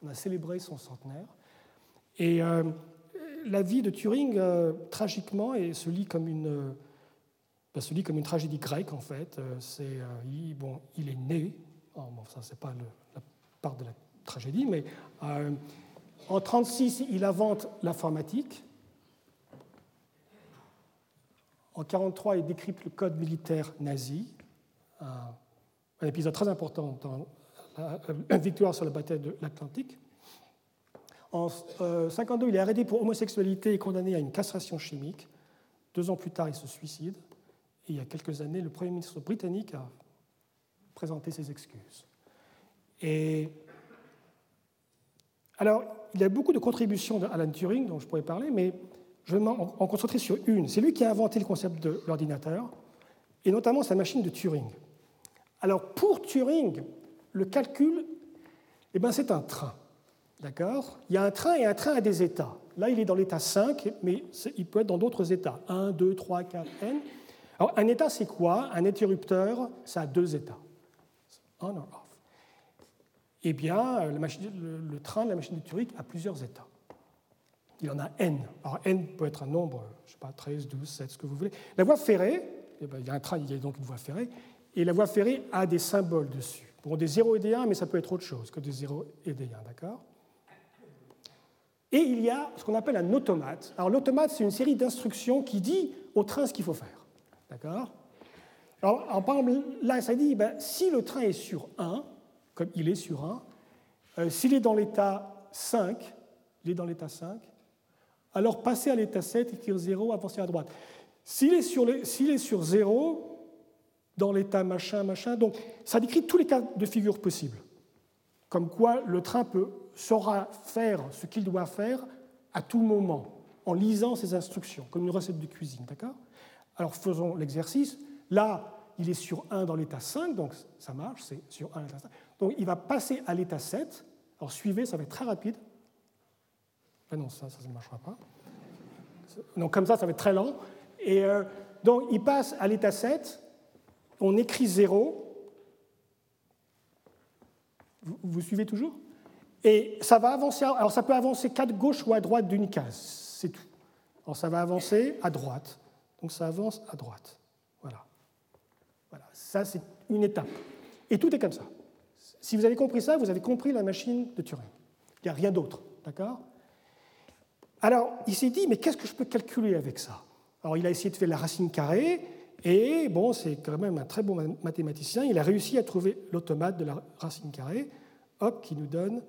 On a célébré son centenaire. Et euh, la vie de Turing, euh, tragiquement, se lit comme une ça se lit comme une tragédie grecque, en fait. Euh, c'est, euh, il, bon, il est né, oh, bon, ça, c'est pas la part de la tragédie, mais euh, en 1936, il invente l'informatique. En 1943, il décrypte le code militaire nazi, un, épisode très important dans la, victoire sur la bataille de l'Atlantique. En 1952, il est arrêté pour homosexualité et condamné à une castration chimique. Deux ans plus tard, il se suicide il y a quelques années, le Premier ministre britannique a présenté ses excuses. Et alors, il y a beaucoup de contributions d'Alan Turing dont je pourrais parler, mais je vais m'en concentrer sur une. C'est lui qui a inventé le concept de l'ordinateur, et notamment sa machine de Turing. Alors, pour Turing, le calcul, eh ben, c'est un train. D'accord? Il y a un train et un train a des états. Là, il est dans l'état 5, mais il peut être dans d'autres états. 1, 2, 3, 4, n. Alors, un état, c'est quoi? Un interrupteur, ça a deux états. On or off. Eh bien, le, train de la machine de Turing a plusieurs états. Il en a n. Alors, n peut être un nombre, je ne sais pas, 13, 12, 7, ce que vous voulez. La voie ferrée, eh bien, il y a un train, il y a donc une voie ferrée, et la voie ferrée a des symboles dessus. Bon, des 0 et des 1, mais ça peut être autre chose que des 0 et des 1, d'accord? Et il y a ce qu'on appelle un automate. Alors, l'automate, c'est une série d'instructions qui dit au train ce qu'il faut faire. D'accord? Alors, par exemple, là, ça dit, ben, si le train est sur 1, comme il est sur 1, euh, s'il est dans l'état 5, il est dans l'état 5, alors passez à l'état 7, écrire 0, avancer à droite. S'il est, sur s'il est sur 0, dans l'état machin, machin, donc ça décrit tous les cas de figure possibles. Comme quoi le train peut, saura faire ce qu'il doit faire à tout moment, en lisant ses instructions, comme une recette de cuisine. D'accord? Alors faisons l'exercice. Là, il est sur 1 dans l'état 5, donc ça marche, c'est sur 1 l'état 5. Donc il va passer à l'état 7. Alors suivez, ça va être très rapide. Ah non, ça, ça ne marchera pas. Donc comme ça, ça va être très lent. Et euh, donc il passe à l'état 7, on écrit 0. Vous, vous suivez toujours? Et ça va avancer. Alors ça peut avancer qu'à gauche ou à droite d'une case, c'est tout. Alors ça va avancer à droite. Donc ça avance à droite. Voilà. Voilà. Ça, c'est une étape. Et tout est comme ça. Si vous avez compris ça, vous avez compris la machine de Turing. Il n'y a rien d'autre. D'accord? Alors, il s'est dit, mais qu'est-ce que je peux calculer avec ça? Alors, il a essayé de faire la racine carrée, et bon, c'est quand même un très bon mathématicien. Il a réussi à trouver l'automate de la racine carrée, hop, qui nous donne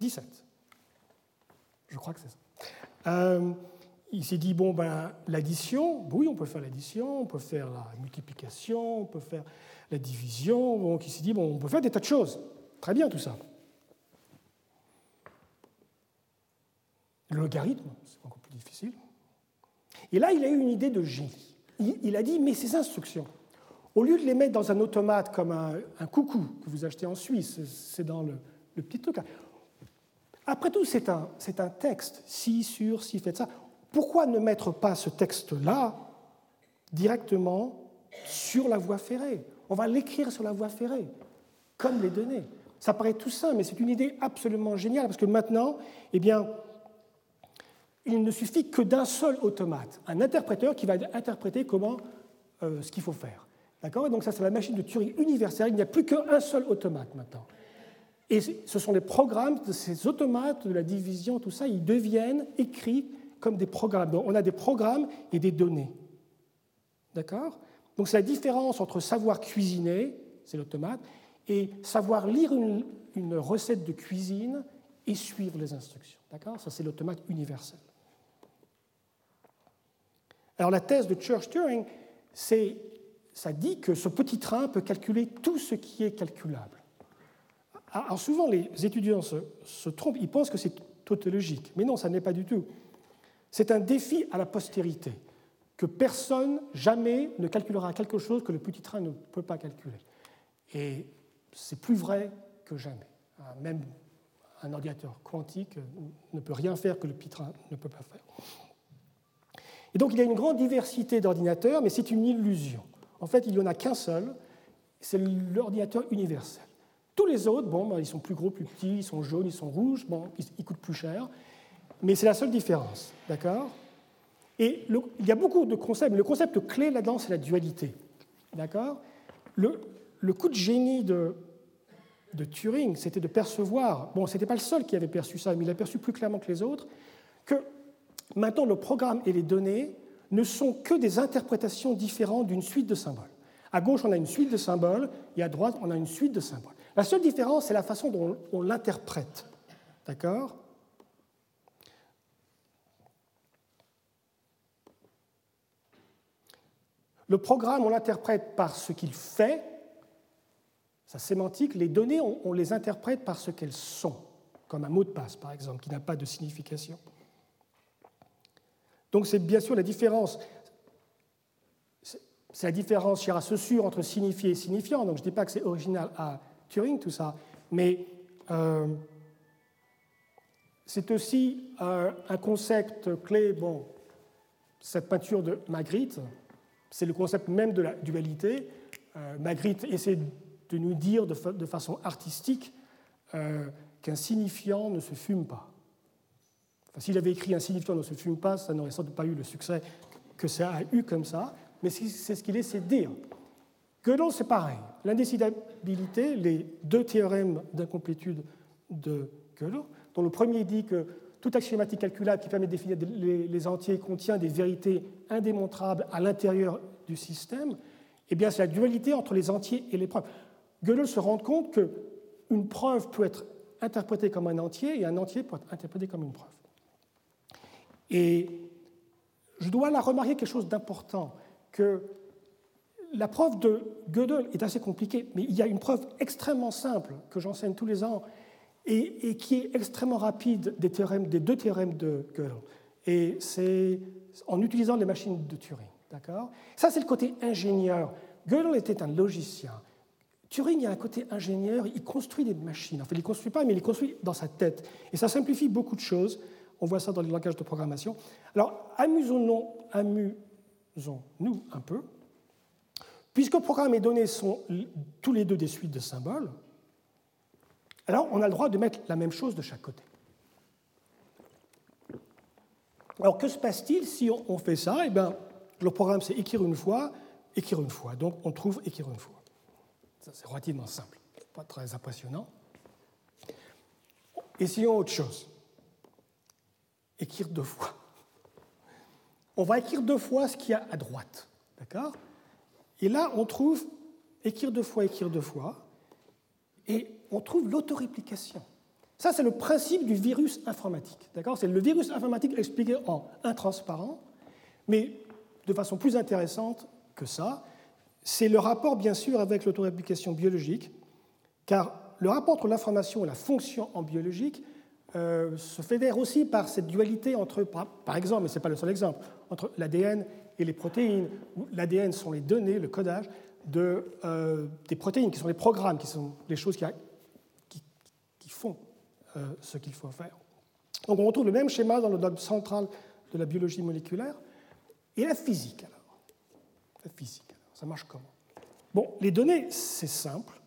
17. Je crois que c'est ça. Euh, il s'est dit, bon, ben, l'addition, oui, on peut faire l'addition, on peut faire la multiplication, on peut faire la division. Donc il s'est dit, bon, on peut faire des tas de choses. Très bien tout ça. Le logarithme, c'est encore plus difficile. Et là, il a eu une idée de génie. Il, a dit, mais ces instructions, au lieu de les mettre dans un automate comme un, coucou que vous achetez en Suisse, c'est dans le, petit truc. Après tout, c'est un, un texte, si sur, si faites ça. Pourquoi ne mettre pas ce texte-là directement sur la voie ferrée? On va l'écrire sur la voie ferrée, comme les données. Ça paraît tout simple, mais c'est une idée absolument géniale, parce que maintenant, eh bien, il ne suffit que d'un seul automate, un interpréteur qui va interpréter comment, euh, ce qu'il faut faire. D'accord? Donc ça, c'est la machine de Turing universelle. Il n'y a plus qu'un seul automate maintenant. Et ce sont les programmes de ces automates, de la division, tout ça, ils deviennent écrits comme des programmes. Donc, on a des programmes et des données. D'accord? Donc c'est la différence entre savoir cuisiner, c'est l'automate, et savoir lire une, recette de cuisine et suivre les instructions. D'accord? Ça, c'est l'automate universel. Alors la thèse de Church-Turing, c'est, ça dit que ce petit train peut calculer tout ce qui est calculable. Alors souvent, les étudiants se, se trompent, ils pensent que c'est tautologique, mais non, ça n'est pas du tout. C'est un défi à la postérité, que personne jamais ne calculera quelque chose que le petit train ne peut pas calculer. Et c'est plus vrai que jamais. Ah, même un ordinateur quantique ne peut rien faire que le petit train ne peut pas faire. Et donc il y a une grande diversité d'ordinateurs, mais c'est une illusion. En fait, il n'y en a qu'un seul, c'est l'ordinateur universel. Tous les autres, bon, ben, ils sont plus gros, plus petits, ils sont jaunes, ils sont rouges, bon, ils coûtent plus cher, mais c'est la seule différence, d'accord? Et il y a beaucoup de concepts, mais le concept clé là-dedans, c'est la dualité, d'accord? Le, coup de génie de, de Turing, c'était de percevoir, bon, ce n'était pas le seul qui avait perçu ça, mais il a perçu plus clairement que les autres, que maintenant le programme et les données ne sont que des interprétations différentes d'une suite de symboles. À gauche, on a une suite de symboles, et à droite, on a une suite de symboles. La seule différence, c'est la façon dont on l'interprète. D'accord? Le programme, on l'interprète par ce qu'il fait, sa sémantique, les données, on, les interprète par ce qu'elles sont, comme un mot de passe, par exemple, qui n'a pas de signification. Donc c'est bien sûr la différence. C'est la différence, ce sûr, entre signifié et signifiant. Donc je ne dis pas que c'est original à Turing, tout ça, mais euh, c'est aussi euh, un concept clé. Bon, cette peinture de Magritte, c'est le concept même de la dualité. Euh, Magritte essaie de nous dire de, façon artistique euh, qu'un signifiant ne se fume pas. S'il avait écrit un signifiant ne se fume pas, ça n'aurait sans doute pas eu le succès que ça a eu comme ça, mais c'est ce qu'il essaie de dire. Gödel, c'est pareil. L'indécidabilité, les deux théorèmes d'incomplétude de Gödel, dont le premier dit que toute axiomatique calculable qui permet de définir les entiers contient des vérités indémontrables à l'intérieur du système, eh bien, c'est la dualité entre les entiers et les preuves. Gödel se rend compte qu'une preuve peut être interprétée comme un entier et un entier peut être interprété comme une preuve. Et je dois là remarquer quelque chose d'important, que la preuve de Gödel est assez compliquée, mais il y a une preuve extrêmement simple que j'enseigne tous les ans et, qui est extrêmement rapide des, deux théorèmes de Gödel. Et c'est en utilisant les machines de Turing. D'accord? Ça, c'est le côté ingénieur. Gödel était un logicien. Turing, a un côté ingénieur, il construit des machines. En fait, il ne construit pas, mais il les construit dans sa tête. Et ça simplifie beaucoup de choses. On voit ça dans les langages de programmation. Alors, amusons-nous amusons un peu. Puisque programme et données sont tous les deux des suites de symboles, alors on a le droit de mettre la même chose de chaque côté. Alors que se passe-t-il si on fait ça? Eh bien, le programme c'est écrire une fois, écrire une fois. Donc on trouve écrire une fois. C'est relativement simple, pas très impressionnant. Essayons autre chose. Écrire deux fois. On va écrire deux fois ce qu'il y a à droite. D'accord? Et là, on trouve écrire deux fois, écrire deux fois. Et on trouve l'autoréplication. Ça, c'est le principe du virus informatique. D'accord? C'est le virus informatique expliqué en intransparent, mais de façon plus intéressante que ça, c'est le rapport, bien sûr, avec l'autoréplication biologique, car le rapport entre l'information et la fonction en biologique euh, se fédère aussi par cette dualité entre, par, exemple, mais ce n'est pas le seul exemple, entre l'ADN et les protéines. L'ADN sont les données, le codage euh, des protéines, qui sont les programmes, qui sont les choses qui, font euh, ce qu'il faut faire. Donc on retrouve le même schéma dans le dogme central de la biologie moléculaire. Et la physique, alors La physique, alors, ça marche comment? Bon, les données, c'est simple.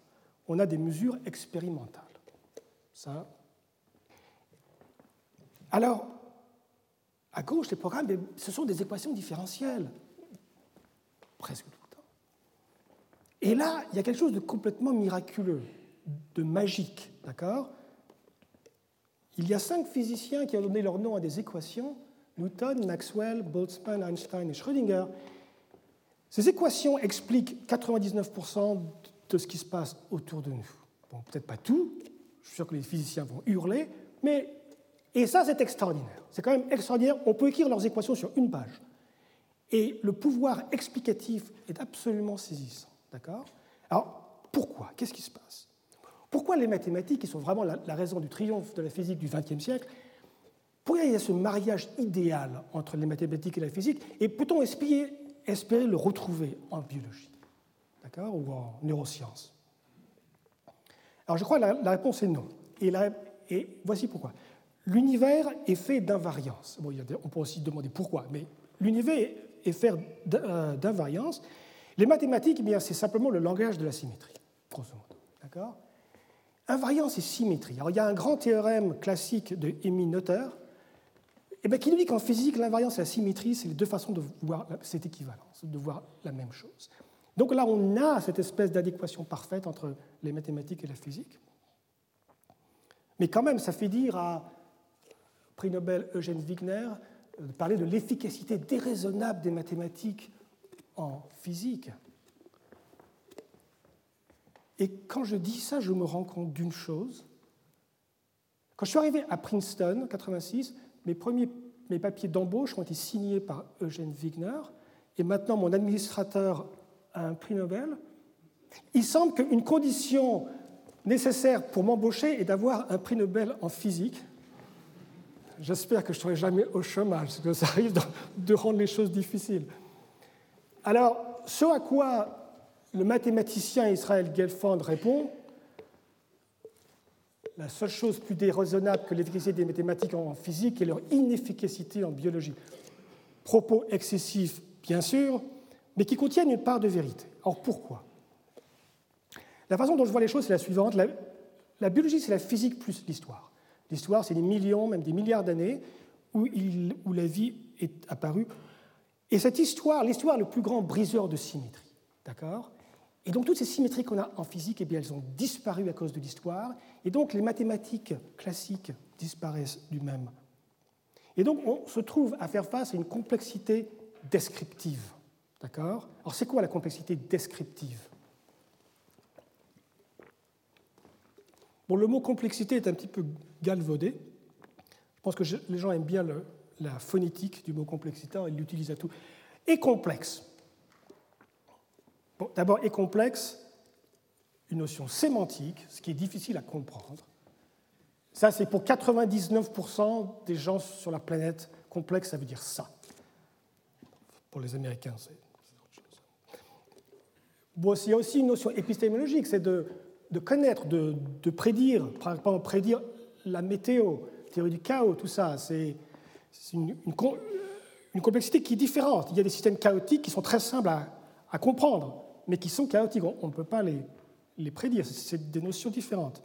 On a des mesures expérimentales. Ça, alors, à gauche, les programmes, ce sont des équations différentielles, presque. Et là, il y a quelque chose de complètement miraculeux, de magique, d'accord? Il y a cinq physiciens qui ont donné leur nom à des équations, Newton, Maxwell, Boltzmann, Einstein et Schrödinger. Ces équations expliquent 99% de ce qui se passe autour de nous. Bon, peut-être pas tout, je suis sûr que les physiciens vont hurler, mais et ça, c'est extraordinaire. C'est quand même extraordinaire. On peut écrire leurs équations sur une page. Et le pouvoir explicatif est absolument saisissant. D'accord? Alors, pourquoi? Qu'est-ce qui se passe? Pourquoi les mathématiques, qui sont vraiment la, raison du triomphe de la physique du XXe siècle, pourquoi il y a ce mariage idéal entre les mathématiques et la physique Et peut-on espérer, le retrouver en biologie? D'accord? Ou en neurosciences? Alors, je crois que la, réponse est non. Et, et voici pourquoi. L'univers est fait d'invariance. Bon, on peut aussi demander pourquoi, mais l'univers est fait euh, d'invariance. Les mathématiques, eh c'est simplement le langage de la symétrie, grosso modo. D'accord? Invariance et symétrie. Alors, il y a un grand théorème classique de Emmy Noether eh qui nous dit qu'en physique, l'invariance et la symétrie, c'est les deux façons de voir cette équivalence, de voir la même chose. Donc là, on a cette espèce d'adéquation parfaite entre les mathématiques et la physique. Mais quand même, ça fait dire à prix Nobel Eugène Wigner euh, parlait de l'efficacité déraisonnable des mathématiques en physique. Et quand je dis ça, je me rends compte d'une chose. Quand je suis arrivé à Princeton, en 86, mes premiers mes papiers d'embauche ont été signés par Eugène Wigner, et maintenant mon administrateur a un prix Nobel. Il semble qu'une condition nécessaire pour m'embaucher est d'avoir un prix Nobel en physique j'espère que je ne serai jamais au chômage, parce que ça risque de rendre les choses difficiles. Alors, ce à quoi le mathématicien Israël Gelfand répond, la seule chose plus déraisonnable que l'efficacité des mathématiques en physique est leur inefficacité en biologie. Propos excessifs, bien sûr, mais qui contiennent une part de vérité. Alors pourquoi? La façon dont je vois les choses, c'est la suivante. la biologie, c'est la physique plus l'histoire. L'histoire, c'est des millions, même des milliards d'années où, où, la vie est apparue. Et cette histoire, l'histoire est le plus grand briseur de symétrie. D'accord? Et donc toutes ces symétries qu'on a en physique, eh bien, elles ont disparu à cause de l'histoire. Et donc les mathématiques classiques disparaissent du même. Et donc on se trouve à faire face à une complexité descriptive. D'accord? Alors c'est quoi la complexité descriptive? Bon, le mot complexité est un petit peu galvaudé. Je pense que les gens aiment bien la phonétique du mot complexité, il l'utilise à tout. Et complexe. D'abord, et complexe, une notion sémantique, ce qui est difficile à comprendre. Ça, c'est pour 99% des gens sur la planète. Complexe, ça veut dire ça. Pour les Américains, c'est autre chose. Bon, il y a aussi une notion épistémologique, c'est de, de, connaître, de, de, prédire, par exemple, prédire la météo, théorie du chaos, tout ça. C'est une, une, complexité qui est différente. Il y a des systèmes chaotiques qui sont très simples à, comprendre, mais qui sont chaotiques. On, ne peut pas les, prédire. C'est des notions différentes.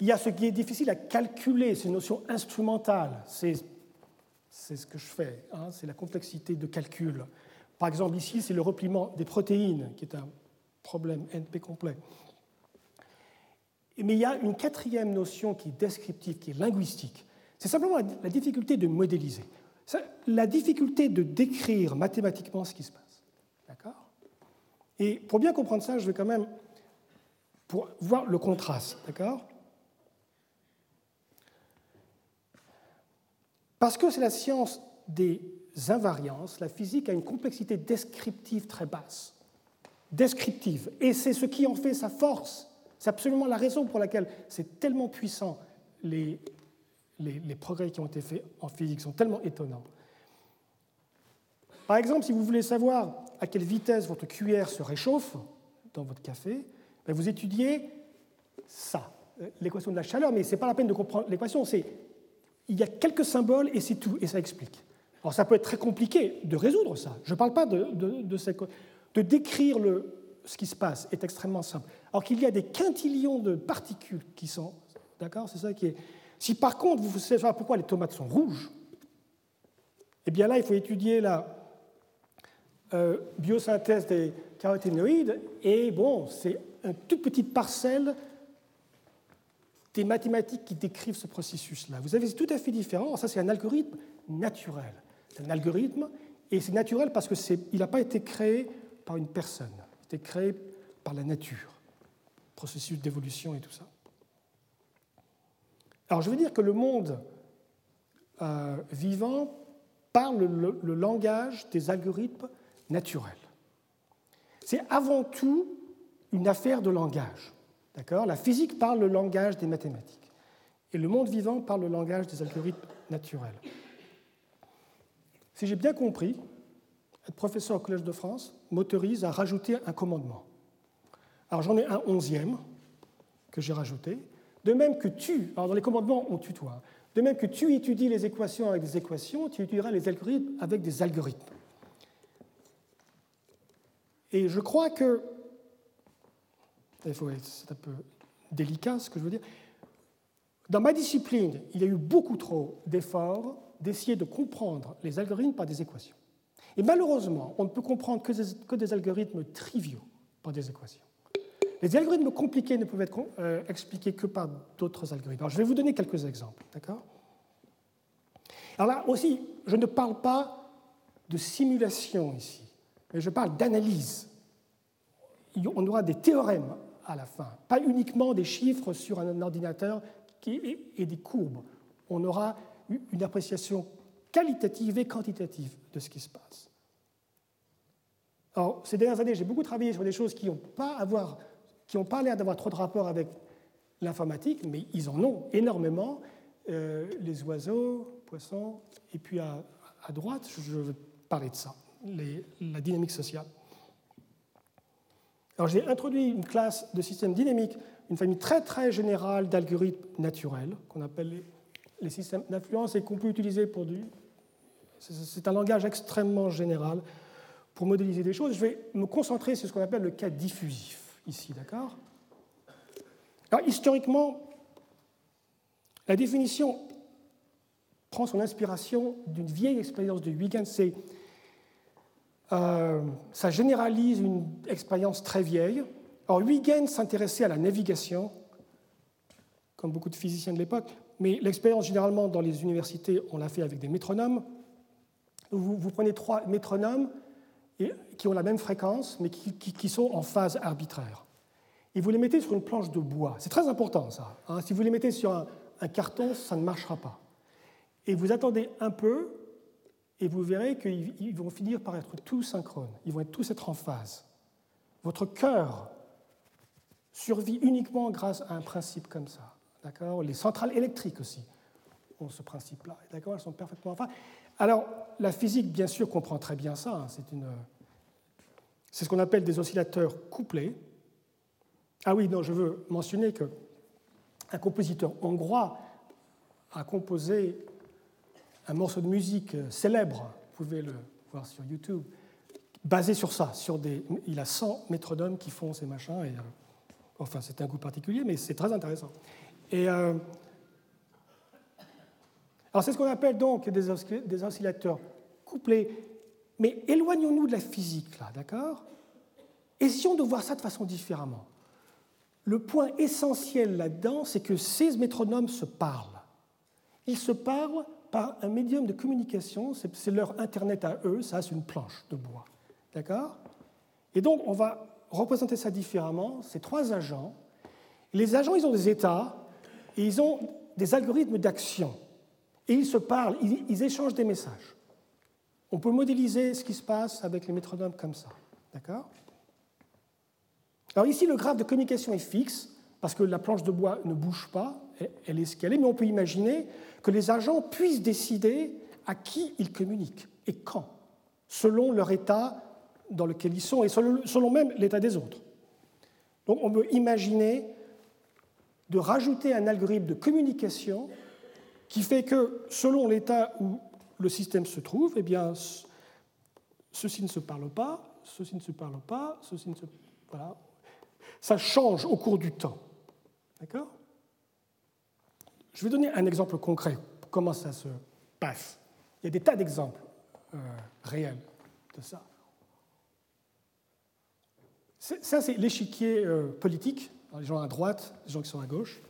Il y a ce qui est difficile à calculer, c'est une notion instrumentale. C'est ce que je fais, hein, c'est la complexité de calcul. Par exemple, ici, c'est le repliement des protéines, qui est un problème NP complet. Mais il y a une quatrième notion qui est descriptive, qui est linguistique. C'est simplement la difficulté de modéliser, la difficulté de décrire mathématiquement ce qui se passe. D'accord? Et pour bien comprendre ça, je vais quand même voir le contraste. D'accord? Parce que c'est la science des invariances, la physique a une complexité descriptive très basse. Descriptive. Et c'est ce qui en fait sa force. C'est absolument la raison pour laquelle c'est tellement puissant. Les, les, progrès qui ont été faits en physique sont tellement étonnants. Par exemple, si vous voulez savoir à quelle vitesse votre cuillère se réchauffe dans votre café, ben vous étudiez ça, l'équation de la chaleur, mais ce n'est pas la peine de comprendre l'équation, c'est il y a quelques symboles et c'est tout, et ça explique. Alors ça peut être très compliqué de résoudre ça. Je ne parle pas de, de, de, de décrire le, ce qui se passe est extrêmement simple. Alors qu'il y a des quintillions de particules qui sont, d'accord, c'est ça qui est. Si par contre vous savez pourquoi les tomates sont rouges, eh bien là il faut étudier la euh, biosynthèse des caroténoïdes et bon, c'est une toute petite parcelle des mathématiques qui décrivent ce processus-là. Vous avez tout à fait différent. Ça, c'est un algorithme naturel. C'est un algorithme, et c'est naturel parce qu'il n'a pas été créé par une personne. Il a été créé par la nature, processus d'évolution et tout ça. Alors, je veux dire que le monde euh, vivant parle le, langage des algorithmes naturels. C'est avant tout une affaire de langage. La physique parle le langage des mathématiques. Et le monde vivant parle le langage des algorithmes naturels. Si j'ai bien compris, être professeur au Collège de France m'autorise à rajouter un commandement. Alors j'en ai un onzième que j'ai rajouté. De même que tu, alors dans les commandements on tutoie, de même que tu étudies les équations avec des équations, tu étudieras les algorithmes avec des algorithmes. Et je crois que c'est un peu délicat ce que je veux dire. Dans ma discipline, il y a eu beaucoup trop d'efforts d'essayer de comprendre les algorithmes par des équations. Et malheureusement, on ne peut comprendre que des, que des algorithmes triviaux par des équations. Les algorithmes compliqués ne peuvent être euh, expliqués que par d'autres algorithmes. Je vais vous donner quelques exemples, d'accord? Alors là aussi, je ne parle pas de simulation ici, mais je parle d'analyse. On aura des théorèmes à la fin. Pas uniquement des chiffres sur un ordinateur et des courbes. On aura une appréciation qualitative et quantitative de ce qui se passe. Alors, ces dernières années, j'ai beaucoup travaillé sur des choses qui n'ont pas, avoir, qui ont pas l'air d'avoir trop de rapport avec l'informatique, mais ils en ont énormément. Euh, les oiseaux, poissons, et puis à, droite, je veux parler de ça, la dynamique sociale. Alors j'ai introduit une classe de systèmes dynamiques, une famille très très générale d'algorithmes naturels qu'on appelle les systèmes d'influence et qu'on peut utiliser pour du... C'est un langage extrêmement général pour modéliser des choses. Je vais me concentrer sur ce qu'on appelle le cas diffusif ici, d'accord? Alors historiquement, la définition prend son inspiration d'une vieille expérience de Huygens, euh, ça généralise une expérience très vieille. Or, Huygens s'intéressait à la navigation, comme beaucoup de physiciens de l'époque, mais l'expérience généralement dans les universités, on l'a fait avec des métronomes. Vous, prenez trois métronomes qui ont la même fréquence, mais qui, sont en phase arbitraire. Et vous les mettez sur une planche de bois. C'est très important ça. Hein. Si vous les mettez sur un, carton, ça ne marchera pas. Et vous attendez un peu, et vous verrez qu'ils vont finir par être tous synchrones. Ils vont tous être en phase. Votre cœur survit uniquement grâce à un principe comme ça. D'accord? Les centrales électriques aussi ont ce principe-là. D'accord? Elles sont parfaitement en phase. Alors, la physique, bien sûr, comprend très bien ça. Hein. C'est ce qu'on appelle des oscillateurs couplés. Ah oui, non, je veux mentionner que un compositeur hongrois a composé un morceau de musique célèbre, vous pouvez le voir sur YouTube, basé sur ça. Sur des, il a 100 métronomes qui font ces machins. Euh, enfin, c'est un goût particulier, mais c'est très intéressant. Et, euh, alors, c'est ce qu'on appelle donc des, oscillateurs couplés. Mais éloignons-nous de la physique, là, d'accord? Essayons de voir ça de façon différemment. Le point essentiel là-dedans, c'est que ces métronomes se parlent. Ils se parlent par un médium de communication, c'est leur Internet à eux, ça c'est une planche de bois. D'accord? Et donc on va représenter ça différemment, ces trois agents. Les agents, ils ont des états et ils ont des algorithmes d'action. Et ils se parlent, ils, échangent des messages. On peut modéliser ce qui se passe avec les métronomes comme ça. D'accord? Alors ici, le graphe de communication est fixe, parce que la planche de bois ne bouge pas, elle est est, mais on peut imaginer que les agents puissent décider à qui ils communiquent et quand, selon leur état dans lequel ils sont et selon même l'état des autres. Donc on peut imaginer de rajouter un algorithme de communication qui fait que selon l'état où le système se trouve, eh bien, ceci ne se parle pas, ceci ne se parle pas, ceci ne se... Voilà. Ça change au cours du temps. D'accord? Je vais donner un exemple concret comment ça se passe. Il y a des tas d'exemples euh, réels de ça. Ça, c'est l'échiquier euh, politique. les gens à droite, les gens qui sont à gauche.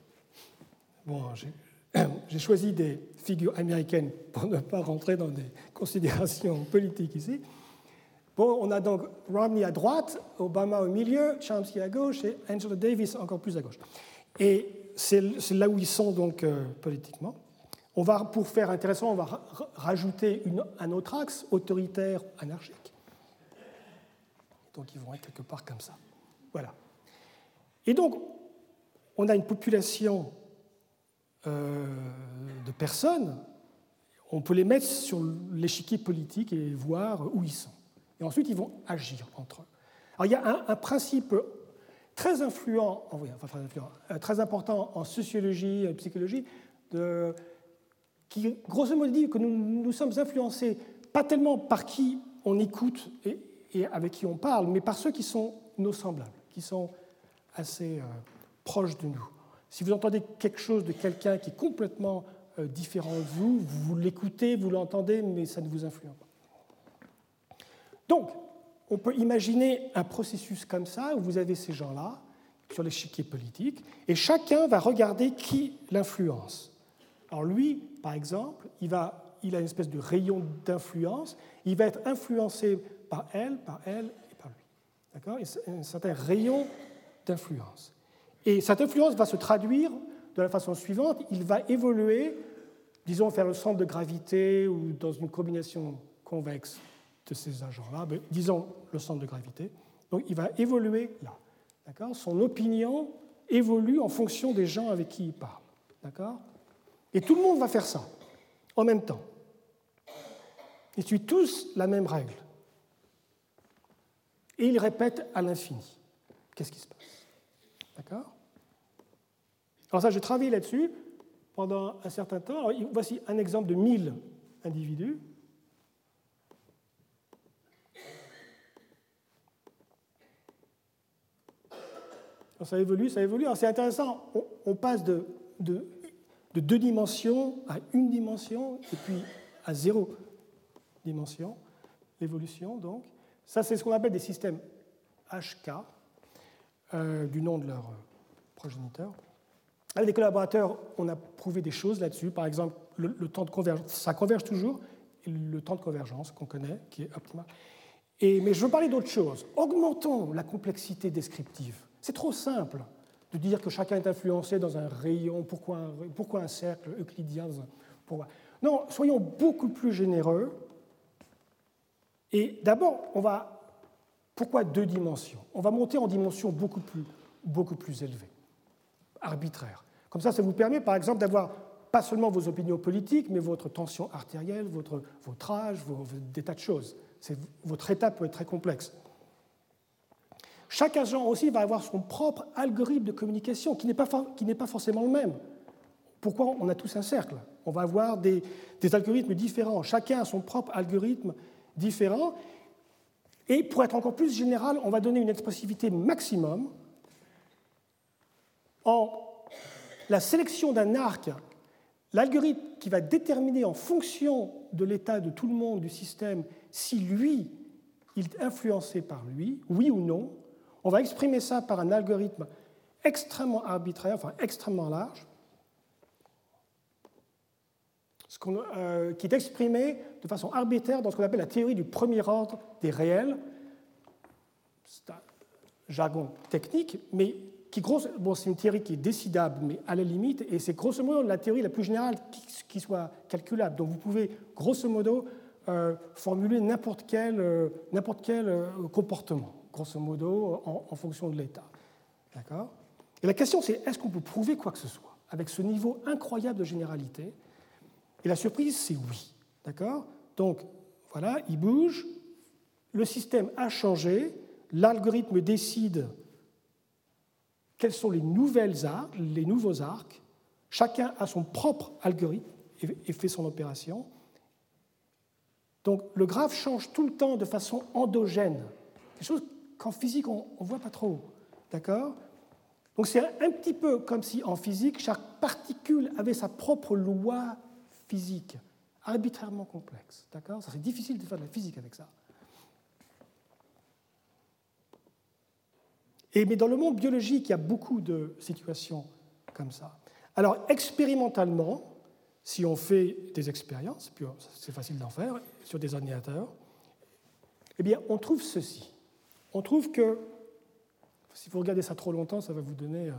Bon, j'ai choisi des figures américaines pour ne pas rentrer dans des considérations politiques ici. Bon, on a donc Romney à droite, Obama au milieu, Chomsky à gauche et Angela Davis encore plus à gauche. Et c'est là où ils sont donc euh, politiquement. On va, pour faire intéressant, on va rajouter un autre axe, autoritaire, anarchique. Donc ils vont être quelque part comme ça. Voilà. Et donc, on a une population euh, de personnes, on peut les mettre sur l'échiquier politique et voir où ils sont. Et ensuite, ils vont agir entre eux. Alors, il y a un, principe très influent, euh, très, important en sociologie et psychologie, de, qui grosso modo dit que nous, nous sommes influencés pas tellement par qui on écoute et, avec qui on parle, mais par ceux qui sont nos semblables, qui sont assez euh, proches de nous. Si vous entendez quelque chose de quelqu'un qui est complètement euh, différent de vous, vous l'écoutez, vous l'entendez, mais ça ne vous influence pas. Donc, on peut imaginer un processus comme ça, où vous avez ces gens-là sur l'échiquier politique, et chacun va regarder qui l'influence. Alors lui, par exemple, il, a une espèce de rayon d'influence, il va être influencé par elle, par elle et par lui. D'accord? Un certain rayon d'influence. Et cette influence va se traduire de la façon suivante, il va évoluer, disons, vers le centre de gravité ou dans une combinaison convexe de ces agents-là, ben, disons le centre de gravité. Donc il va évoluer là. D'accord? Son opinion évolue en fonction des gens avec qui il parle. D'accord? Et tout le monde va faire ça en même temps. Ils suivent tous la même règle. Et ils répètent à l'infini. Qu'est-ce qui se passe? D'accord? Alors ça, je travaille là-dessus pendant un certain temps. voici un exemple de 1000 individus. ça évolue, ça évolue. c'est intéressant, on, passe de, de, deux dimensions à une dimension et puis à zéro dimension, l'évolution donc. Ça, c'est ce qu'on appelle des systèmes HK, euh, du nom de leur progéniteur. Avec des collaborateurs, on a prouvé des choses là-dessus. Par exemple, le, temps de convergence, ça converge toujours, le temps de convergence qu'on connaît, qui est optimal. Et, mais je veux parler d'autre chose. Augmentons la complexité descriptive. C'est trop simple de dire que chacun est influencé dans un rayon, pourquoi un, pourquoi un cercle euclidien pourquoi... Non, soyons beaucoup plus généreux. Et d'abord, on va. Pourquoi deux dimensions? On va monter en dimension beaucoup plus, beaucoup plus élevée, arbitraire. Comme ça, ça vous permet, par exemple, d'avoir pas seulement vos opinions politiques, mais votre tension artérielle, votre, votre âge, vos, des tas de choses. Votre état peut être très complexe. Chaque agent aussi va avoir son propre algorithme de communication qui n'est pas, pas forcément le même. Pourquoi on a tous un cercle? On va avoir des, algorithmes différents. Chacun a son propre algorithme différent. Et pour être encore plus général, on va donner une expressivité maximum. En la sélection d'un arc L'algorithme qui va déterminer en fonction de l'état de tout le monde du système si lui, il est influencé par lui, oui ou non, on va exprimer ça par un algorithme extrêmement arbitraire, enfin extrêmement large, euh, qui est exprimé de façon arbitraire dans ce qu'on appelle la théorie du premier ordre des réels. C'est un jargon technique, mais bon, c'est une théorie qui est décidable, mais à la limite, et c'est grosso modo la théorie la plus générale qui, soit calculable. Donc vous pouvez grosso modo euh, formuler n'importe quel, euh, quel euh, comportement, grosso modo, en, fonction de l'état. D'accord? Et la question, c'est est-ce qu'on peut prouver quoi que ce soit avec ce niveau incroyable de généralité? Et la surprise, c'est oui. D'accord? Donc voilà, il bouge, le système a changé, l'algorithme décide quels sont les, nouvelles arcs, les nouveaux arcs. Chacun a son propre algorithme et fait son opération. Donc le graphe change tout le temps de façon endogène, quelque chose qu'en physique on ne voit pas trop. D'accord? Donc c'est un petit peu comme si en physique chaque particule avait sa propre loi physique, arbitrairement complexe. D'accord? Ça c'est difficile de faire de la physique avec ça. mais dans le monde biologique, il y a beaucoup de situations comme ça. Alors, expérimentalement, si on fait des expériences, puis c'est facile d'en faire sur des ordinateurs, eh bien, on trouve ceci. On trouve que, si vous regardez ça trop longtemps, ça va vous donner euh,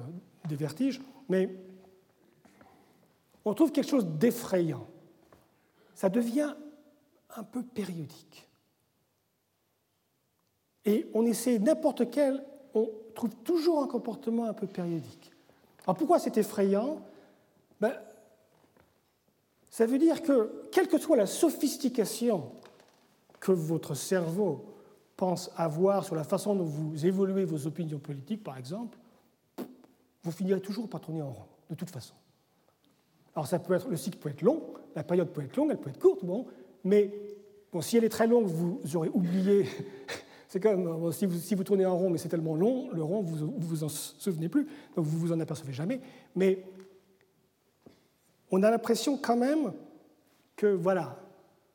des vertiges, mais on trouve quelque chose d'effrayant. Ça devient un peu périodique. Et on essaie n'importe quel on trouve toujours un comportement un peu périodique. Alors pourquoi c'est effrayant? Ben, Ça veut dire que, quelle que soit la sophistication que votre cerveau pense avoir sur la façon dont vous évoluez vos opinions politiques, par exemple, vous finirez toujours par tourner en rond, de toute façon. Alors ça peut être, le cycle peut être long, la période peut être longue, elle peut être courte, bon, mais bon, si elle est très longue, vous aurez oublié c'est comme si vous, si vous, tournez en rond, mais c'est tellement long, le rond, vous ne vous en souvenez plus, donc vous ne vous en apercevez jamais. Mais on a l'impression quand même que, voilà,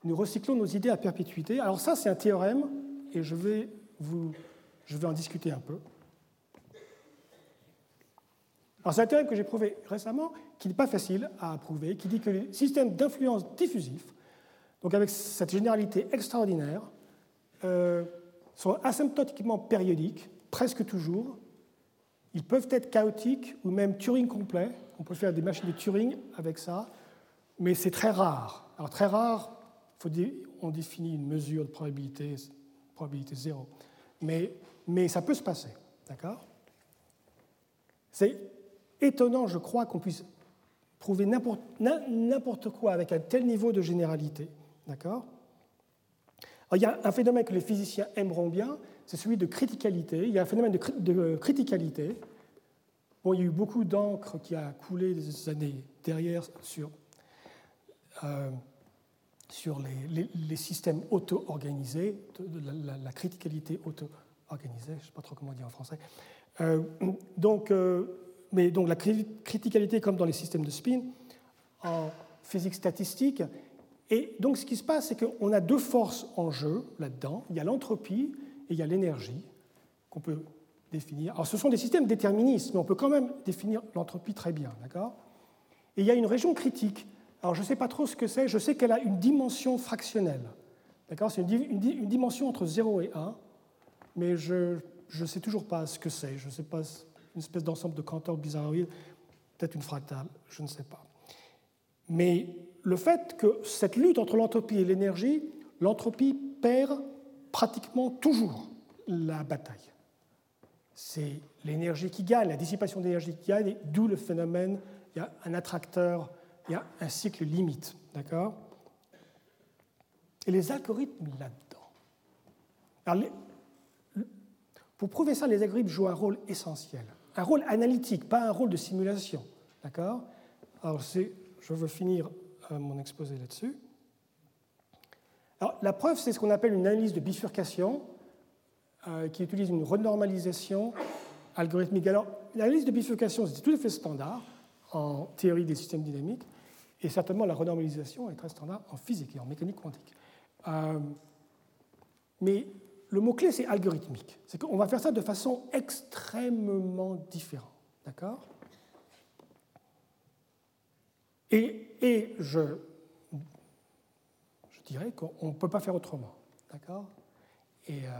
nous recyclons nos idées à perpétuité. Alors ça, c'est un théorème, et je vais, vous, je vais en discuter un peu. Alors c'est un théorème que j'ai prouvé récemment, qui n'est pas facile à prouver, qui dit que les systèmes d'influence diffusifs, donc avec cette généralité extraordinaire, euh, sont asymptotiquement périodiques, presque toujours. Ils peuvent être chaotiques ou même Turing complet. On peut faire des machines de Turing avec ça, mais c'est très rare. Alors très rare, on définit une mesure de probabilité, probabilité zéro. Mais, mais ça peut se passer, d'accord? Étonnant, je crois, qu'on puisse prouver n'importe quoi avec un tel niveau de généralité, d'accord? Il y a un phénomène que les physiciens aimeront bien, c'est celui de criticalité. Il y a un phénomène de, criticalité. Bon, il y a eu beaucoup d'encre qui a coulé des années derrière sur, euh, sur les, systèmes auto-organisés, la, criticalité auto-organisée, je ne sais pas trop comment dire en français. Euh, donc, euh, mais donc la criticalité, comme dans les systèmes de spin, en physique statistique, et donc ce qui se passe, c'est qu'on a deux forces en jeu là-dedans. Il y a l'entropie et il y a l'énergie qu'on peut définir. Alors ce sont des systèmes déterministes, mais on peut quand même définir l'entropie très bien, d'accord? Et il y a une région critique. Alors je ne sais pas trop ce que c'est, je sais qu'elle a une dimension fractionnelle. D'accord? C'est une, dimension entre 0 et 1, mais je ne sais toujours pas ce que c'est. Je ne sais pas, une espèce d'ensemble de Cantor bizarroïde, peut-être une fractale, je ne sais pas. Mais le fait que cette lutte entre l'entropie et l'énergie, l'entropie perd pratiquement toujours la bataille. C'est l'énergie qui gagne, la dissipation d'énergie qui gagne, d'où le phénomène, il y a un attracteur, il y a un cycle limite. D'accord? Et les algorithmes là-dedans. pour prouver ça, les algorithmes jouent un rôle essentiel. Un rôle analytique, pas un rôle de simulation. D'accord? Alors, je veux finir euh, mon exposé là-dessus. Alors, la preuve, c'est ce qu'on appelle une analyse de bifurcation euh, qui utilise une renormalisation algorithmique. Alors, l'analyse de bifurcation, c'est tout à fait standard en théorie des systèmes dynamiques, et certainement la renormalisation est très standard en physique et en mécanique quantique. Euh, mais le mot-clé, c'est algorithmique. C'est qu'on va faire ça de façon extrêmement différente. D'accord? Et, je, je dirais qu'on ne peut pas faire autrement. D'accord? Et euh,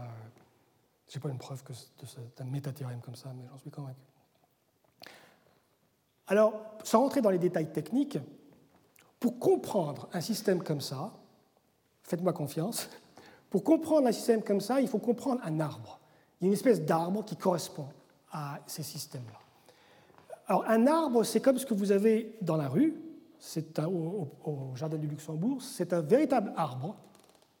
je pas une preuve que c'est un métathéorème comme ça, mais j'en suis convaincu. Alors, sans rentrer dans les détails techniques, pour comprendre un système comme ça, faites-moi confiance, pour comprendre un système comme ça, il faut comprendre un arbre. Il y a une espèce d'arbre qui correspond à ces systèmes-là. Alors, un arbre, c'est comme ce que vous avez dans la rue, au, Jardin du Luxembourg, c'est un véritable arbre.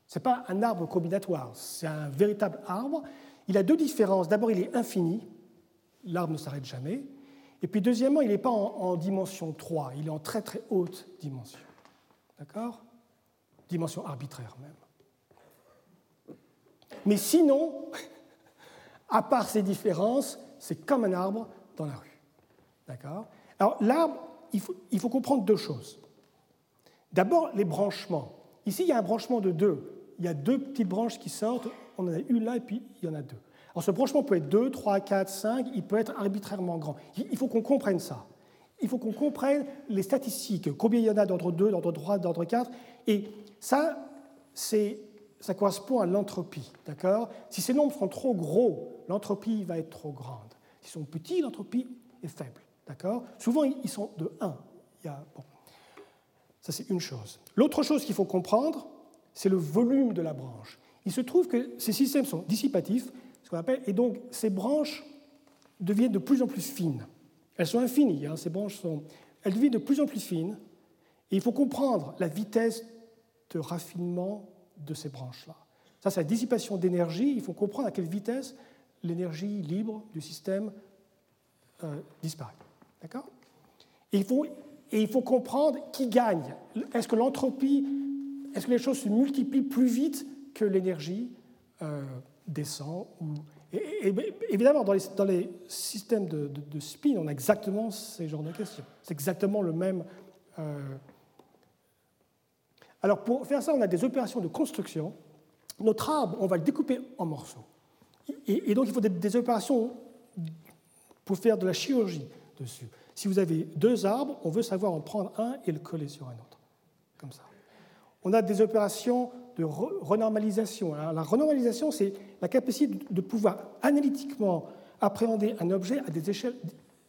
Ce n'est pas un arbre combinatoire, c'est un véritable arbre. Il a deux différences. D'abord, il est infini, l'arbre ne s'arrête jamais. Et puis, deuxièmement, il n'est pas en, en, dimension 3, il est en très très haute dimension. D'accord? Dimension arbitraire même. Mais sinon, à part ces différences, c'est comme un arbre dans la rue. D'accord? Alors, l'arbre, il faut, il faut comprendre deux choses. D'abord, les branchements. Ici, il y a un branchement de deux. Il y a deux petites branches qui sortent. On en a une là et puis il y en a deux. Alors ce branchement peut être 2, 3, 4, 5, il peut être arbitrairement grand. Il faut qu'on comprenne ça. Il faut qu'on comprenne les statistiques, combien il y en a d'ordre 2, d'ordre 3, d'ordre 4. Et ça, ça correspond à l'entropie. D'accord? Si ces nombres sont trop gros, l'entropie va être trop grande. S'ils sont petits, l'entropie est faible. D'accord? Souvent, ils sont de 1. Il y a, bon. Ça, c'est une chose. L'autre chose qu'il faut comprendre, c'est le volume de la branche. Il se trouve que ces systèmes sont dissipatifs, ce qu'on appelle, et donc ces branches deviennent de plus en plus fines. Elles sont infinies, hein, ces branches sont, elles deviennent de plus en plus fines, et il faut comprendre la vitesse de raffinement de ces branches-là. Ça, c'est la dissipation d'énergie. Il faut comprendre à quelle vitesse l'énergie libre du système euh, disparaît. D'accord? Et, il faut, et il faut comprendre qui gagne. Est-ce que l'entropie, est-ce que les choses se multiplient plus vite que l'énergie euh, descend ou... Évidemment, dans les, dans les systèmes de, de, spin, on a exactement ces genres de questions. C'est exactement le même. Euh... Alors, pour faire ça, on a des opérations de construction. Notre arbre, on va le découper en morceaux. Et, donc, il faut des, opérations pour faire de la chirurgie dessus. Si vous avez deux arbres, on veut savoir en prendre un et le coller sur un autre. Comme ça. On a des opérations de renormalisation. la renormalisation, c'est la capacité de pouvoir analytiquement appréhender un objet à des échelles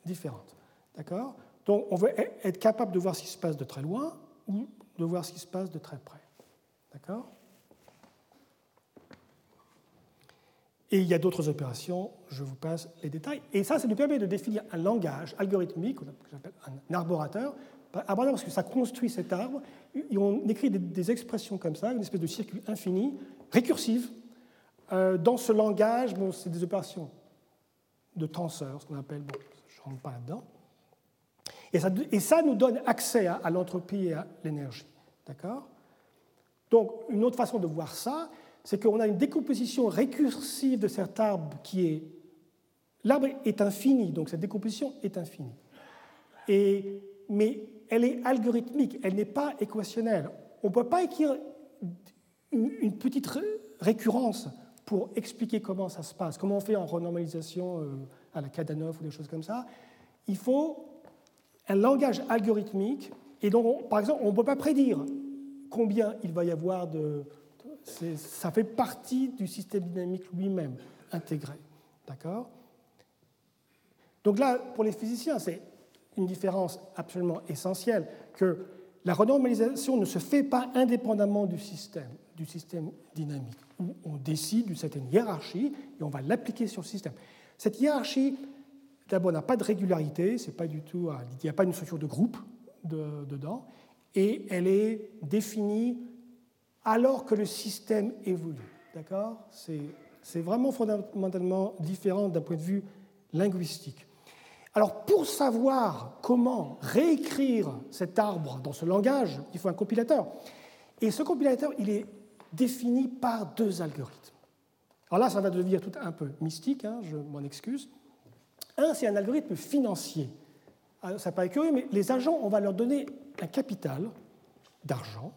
différentes. D'accord? Donc, on veut e-, être capable de voir ce qui se passe de très loin ou de voir ce qui se passe de très près. D'accord? Et il y a d'autres opérations, je vous passe les détails. Et ça, ça nous permet de définir un langage algorithmique, que j'appelle un arborateur, parce que ça construit cet arbre, et on écrit des, expressions comme ça, une espèce de circuit infini, récursif. Euh, dans ce langage, bon, c'est des opérations de tenseur, ce qu'on appelle, je ne rentre pas là-dedans. Et ça, nous donne accès à, à l'entropie et à l'énergie. D'accord? Donc, une autre façon de voir ça, c'est qu'on a une décomposition récursive de cet arbre qui est... L'arbre est infini, donc cette décomposition est infinie. Et, mais elle est algorithmique, elle n'est pas équationnelle. On ne peut pas écrire une, petite récurrence pour expliquer comment ça se passe, comment on fait en renormalisation euh, à la Kadanoff ou des choses comme ça. Il faut un langage algorithmique, et donc, par exemple, on ne peut pas prédire combien il va y avoir de, ça fait partie du système dynamique lui-même, intégré. D'accord? Donc là, pour les physiciens, c'est une différence absolument essentielle que la renormalisation ne se fait pas indépendamment du système, du système dynamique, où on décide d'une certaine hiérarchie et on va l'appliquer sur le système. Cette hiérarchie, d'abord, n'a pas de régularité, c'est pas du tout, il n'y a pas une structure de groupe dedans, et elle est définie alors que le système évolue. D'accord? C'est vraiment fondamentalement différent d'un point de vue linguistique. Alors pour savoir comment réécrire cet arbre dans ce langage, il faut un compilateur. Et ce compilateur, il est défini par deux algorithmes. Alors là, ça va devenir tout un peu mystique, hein, je m'en excuse. Un, c'est un algorithme financier. Ça paraît curieux, mais les agents, on va leur donner un capital d'argent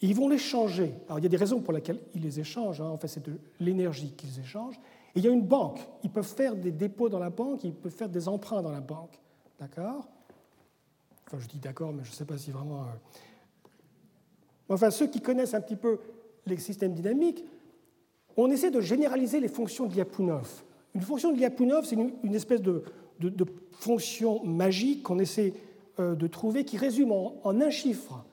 et ils vont l'échanger. Alors il y a des raisons pour lesquelles ils les échangent. Hein. En fait, c'est de l'énergie qu'ils échangent. Et il y a une banque. Ils peuvent faire des dépôts dans la banque, ils peuvent faire des emprunts dans la banque. D'accord? Enfin, je dis d'accord, mais je ne sais pas si vraiment. Euh, enfin, ceux qui connaissent un petit peu les systèmes dynamiques, on essaie de généraliser les fonctions de Lyapunov. Une fonction de Lyapunov, c'est une, espèce de, fonction magique qu'on essaie euh, de trouver qui résume en un chiffre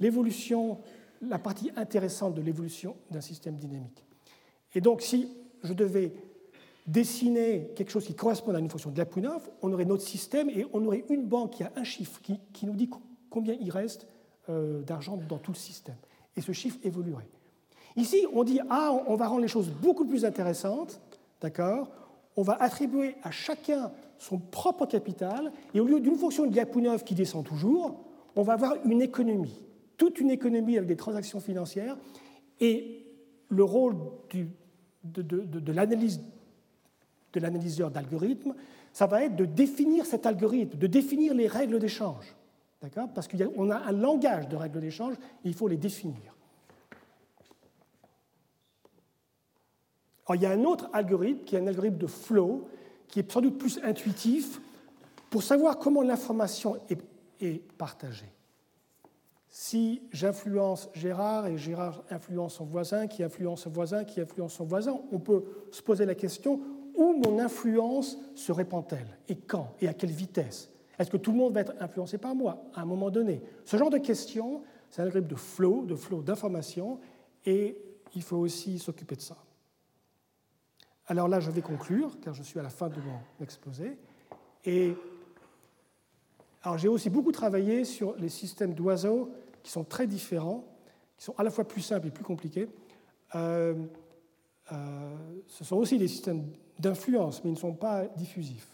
l'évolution, la partie intéressante de l'évolution d'un système dynamique. Et donc, si je devais dessiner quelque chose qui corresponde à une fonction de Lyapunov, on aurait notre système et on aurait une banque qui a un chiffre qui, nous dit combien il reste euh, d'argent dans tout le système. Et ce chiffre évoluerait. Ici, on dit ah, on va rendre les choses beaucoup plus intéressantes, d'accord? On va attribuer à chacun son propre capital et au lieu d'une fonction de Lyapunov qui descend toujours, on va avoir une économie, toute une économie avec des transactions financières et le rôle de, de, l'analyse de l'analyseur d'algorithmes, ça va être de définir cet algorithme, de définir les règles d'échange. Parce qu'on a, a un langage de règles d'échange il faut les définir. Alors, il y a un autre algorithme qui est un algorithme de flow, qui est sans doute plus intuitif pour savoir comment l'information est, partagée. Si j'influence Gérard et Gérard influence son voisin, qui influence son voisin, qui influence son voisin, on peut se poser la question où mon influence se répand-elle? Et quand? Et à quelle vitesse? Est-ce que tout le monde va être influencé par moi à un moment donné? Ce genre de questions, c'est un algorithme de flow, de flow d'information, et il faut aussi s'occuper de ça. Alors là, je vais conclure, car je suis à la fin de mon exposé. Et j'ai aussi beaucoup travaillé sur les systèmes d'oiseaux qui sont très différents, qui sont à la fois plus simples et plus compliqués. Euh, euh, ce sont aussi des systèmes d'influence, mais ils ne sont pas diffusifs.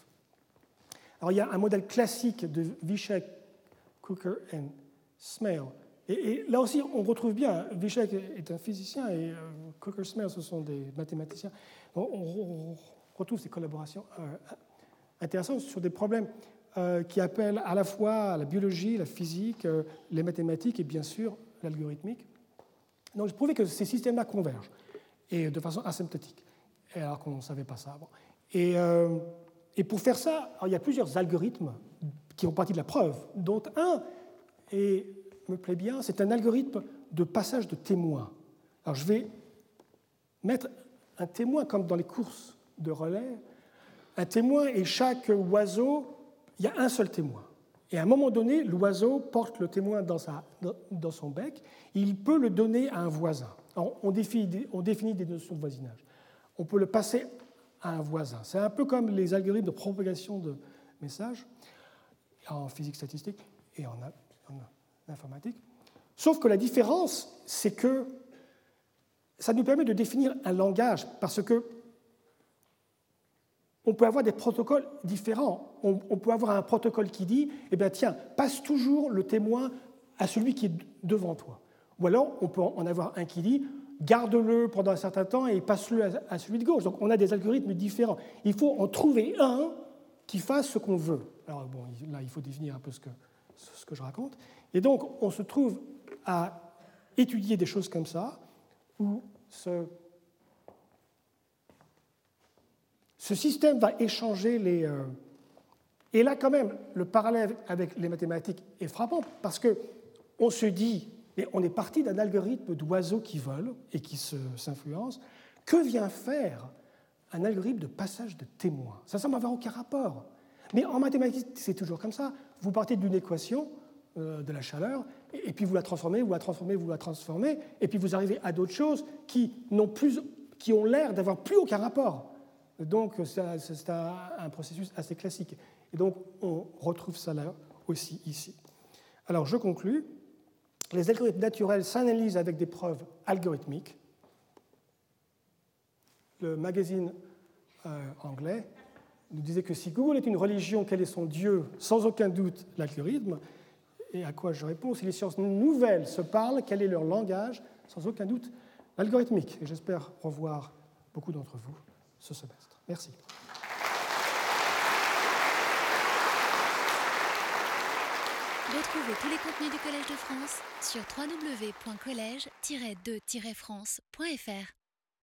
Alors il y a un modèle classique de Vishek, Cooker et Smale. Et, là aussi, on retrouve bien, Vishek est un physicien et euh, Cooker Smale, ce sont des mathématiciens. On, retrouve ces collaborations intéressantes sur des problèmes euh, qui appelle à la fois la biologie, la physique, euh, les mathématiques et bien sûr l'algorithmique. Donc j'ai prouvé que ces systèmes-là convergent, et de façon asymptotique, alors qu'on ne savait pas ça avant. Et, euh, pour faire ça, il y a plusieurs algorithmes qui ont partie de la preuve, dont un, et me plaît bien, c'est un algorithme de passage de témoins. Alors je vais mettre un témoin comme dans les courses de relais, un témoin et chaque oiseau il y a un seul témoin. Et à un moment donné, l'oiseau porte le témoin dans, sa, dans son bec, il peut le donner à un voisin. on, définit, on définit des notions de voisinage. On peut le passer à un voisin. C'est un peu comme les algorithmes de propagation de messages en physique statistique et en informatique. Sauf que la différence, c'est que ça nous permet de définir un langage, parce que on peut avoir des protocoles différents. On, peut avoir un protocole qui dit, eh bien tiens, passe toujours le témoin à celui qui est devant toi. Ou alors, on peut en avoir un qui dit, garde-le pendant un certain temps et passe-le à, celui de gauche. Donc on a des algorithmes différents. Il faut en trouver un qui fasse ce qu'on veut. Alors bon, là, il faut définir un peu ce que, ce que je raconte. Et donc, on se trouve à étudier des choses comme ça, où ce système va échanger les... Euh, et là, quand même, le parallèle avec les mathématiques est frappant parce que on se dit, mais on est parti d'un algorithme d'oiseaux qui volent et qui s'influencent. Que vient faire un algorithme de passage de témoins? Ça semble avoir aucun rapport. Mais en mathématiques, c'est toujours comme ça. Vous partez d'une équation euh, de la chaleur, et puis vous la transformez, vous la transformez, vous la transformez, et puis vous arrivez à d'autres choses qui, plus, qui ont l'air d'avoir plus aucun rapport. Donc c'est un, processus assez classique. Et donc on retrouve ça là aussi ici. Alors je conclus. Les algorithmes naturels s'analysent avec des preuves algorithmiques. Le magazine euh, anglais nous disait que si Google est une religion, quel est son Dieu Sans aucun doute l'algorithme. Et à quoi je réponds Si les sciences nouvelles se parlent, quel est leur langage Sans aucun doute l'algorithmique. Et j'espère revoir beaucoup d'entre vous ce semestre. Merci. Retrouvez tous les contenus du Collège de France sur www.colège-2-france.fr.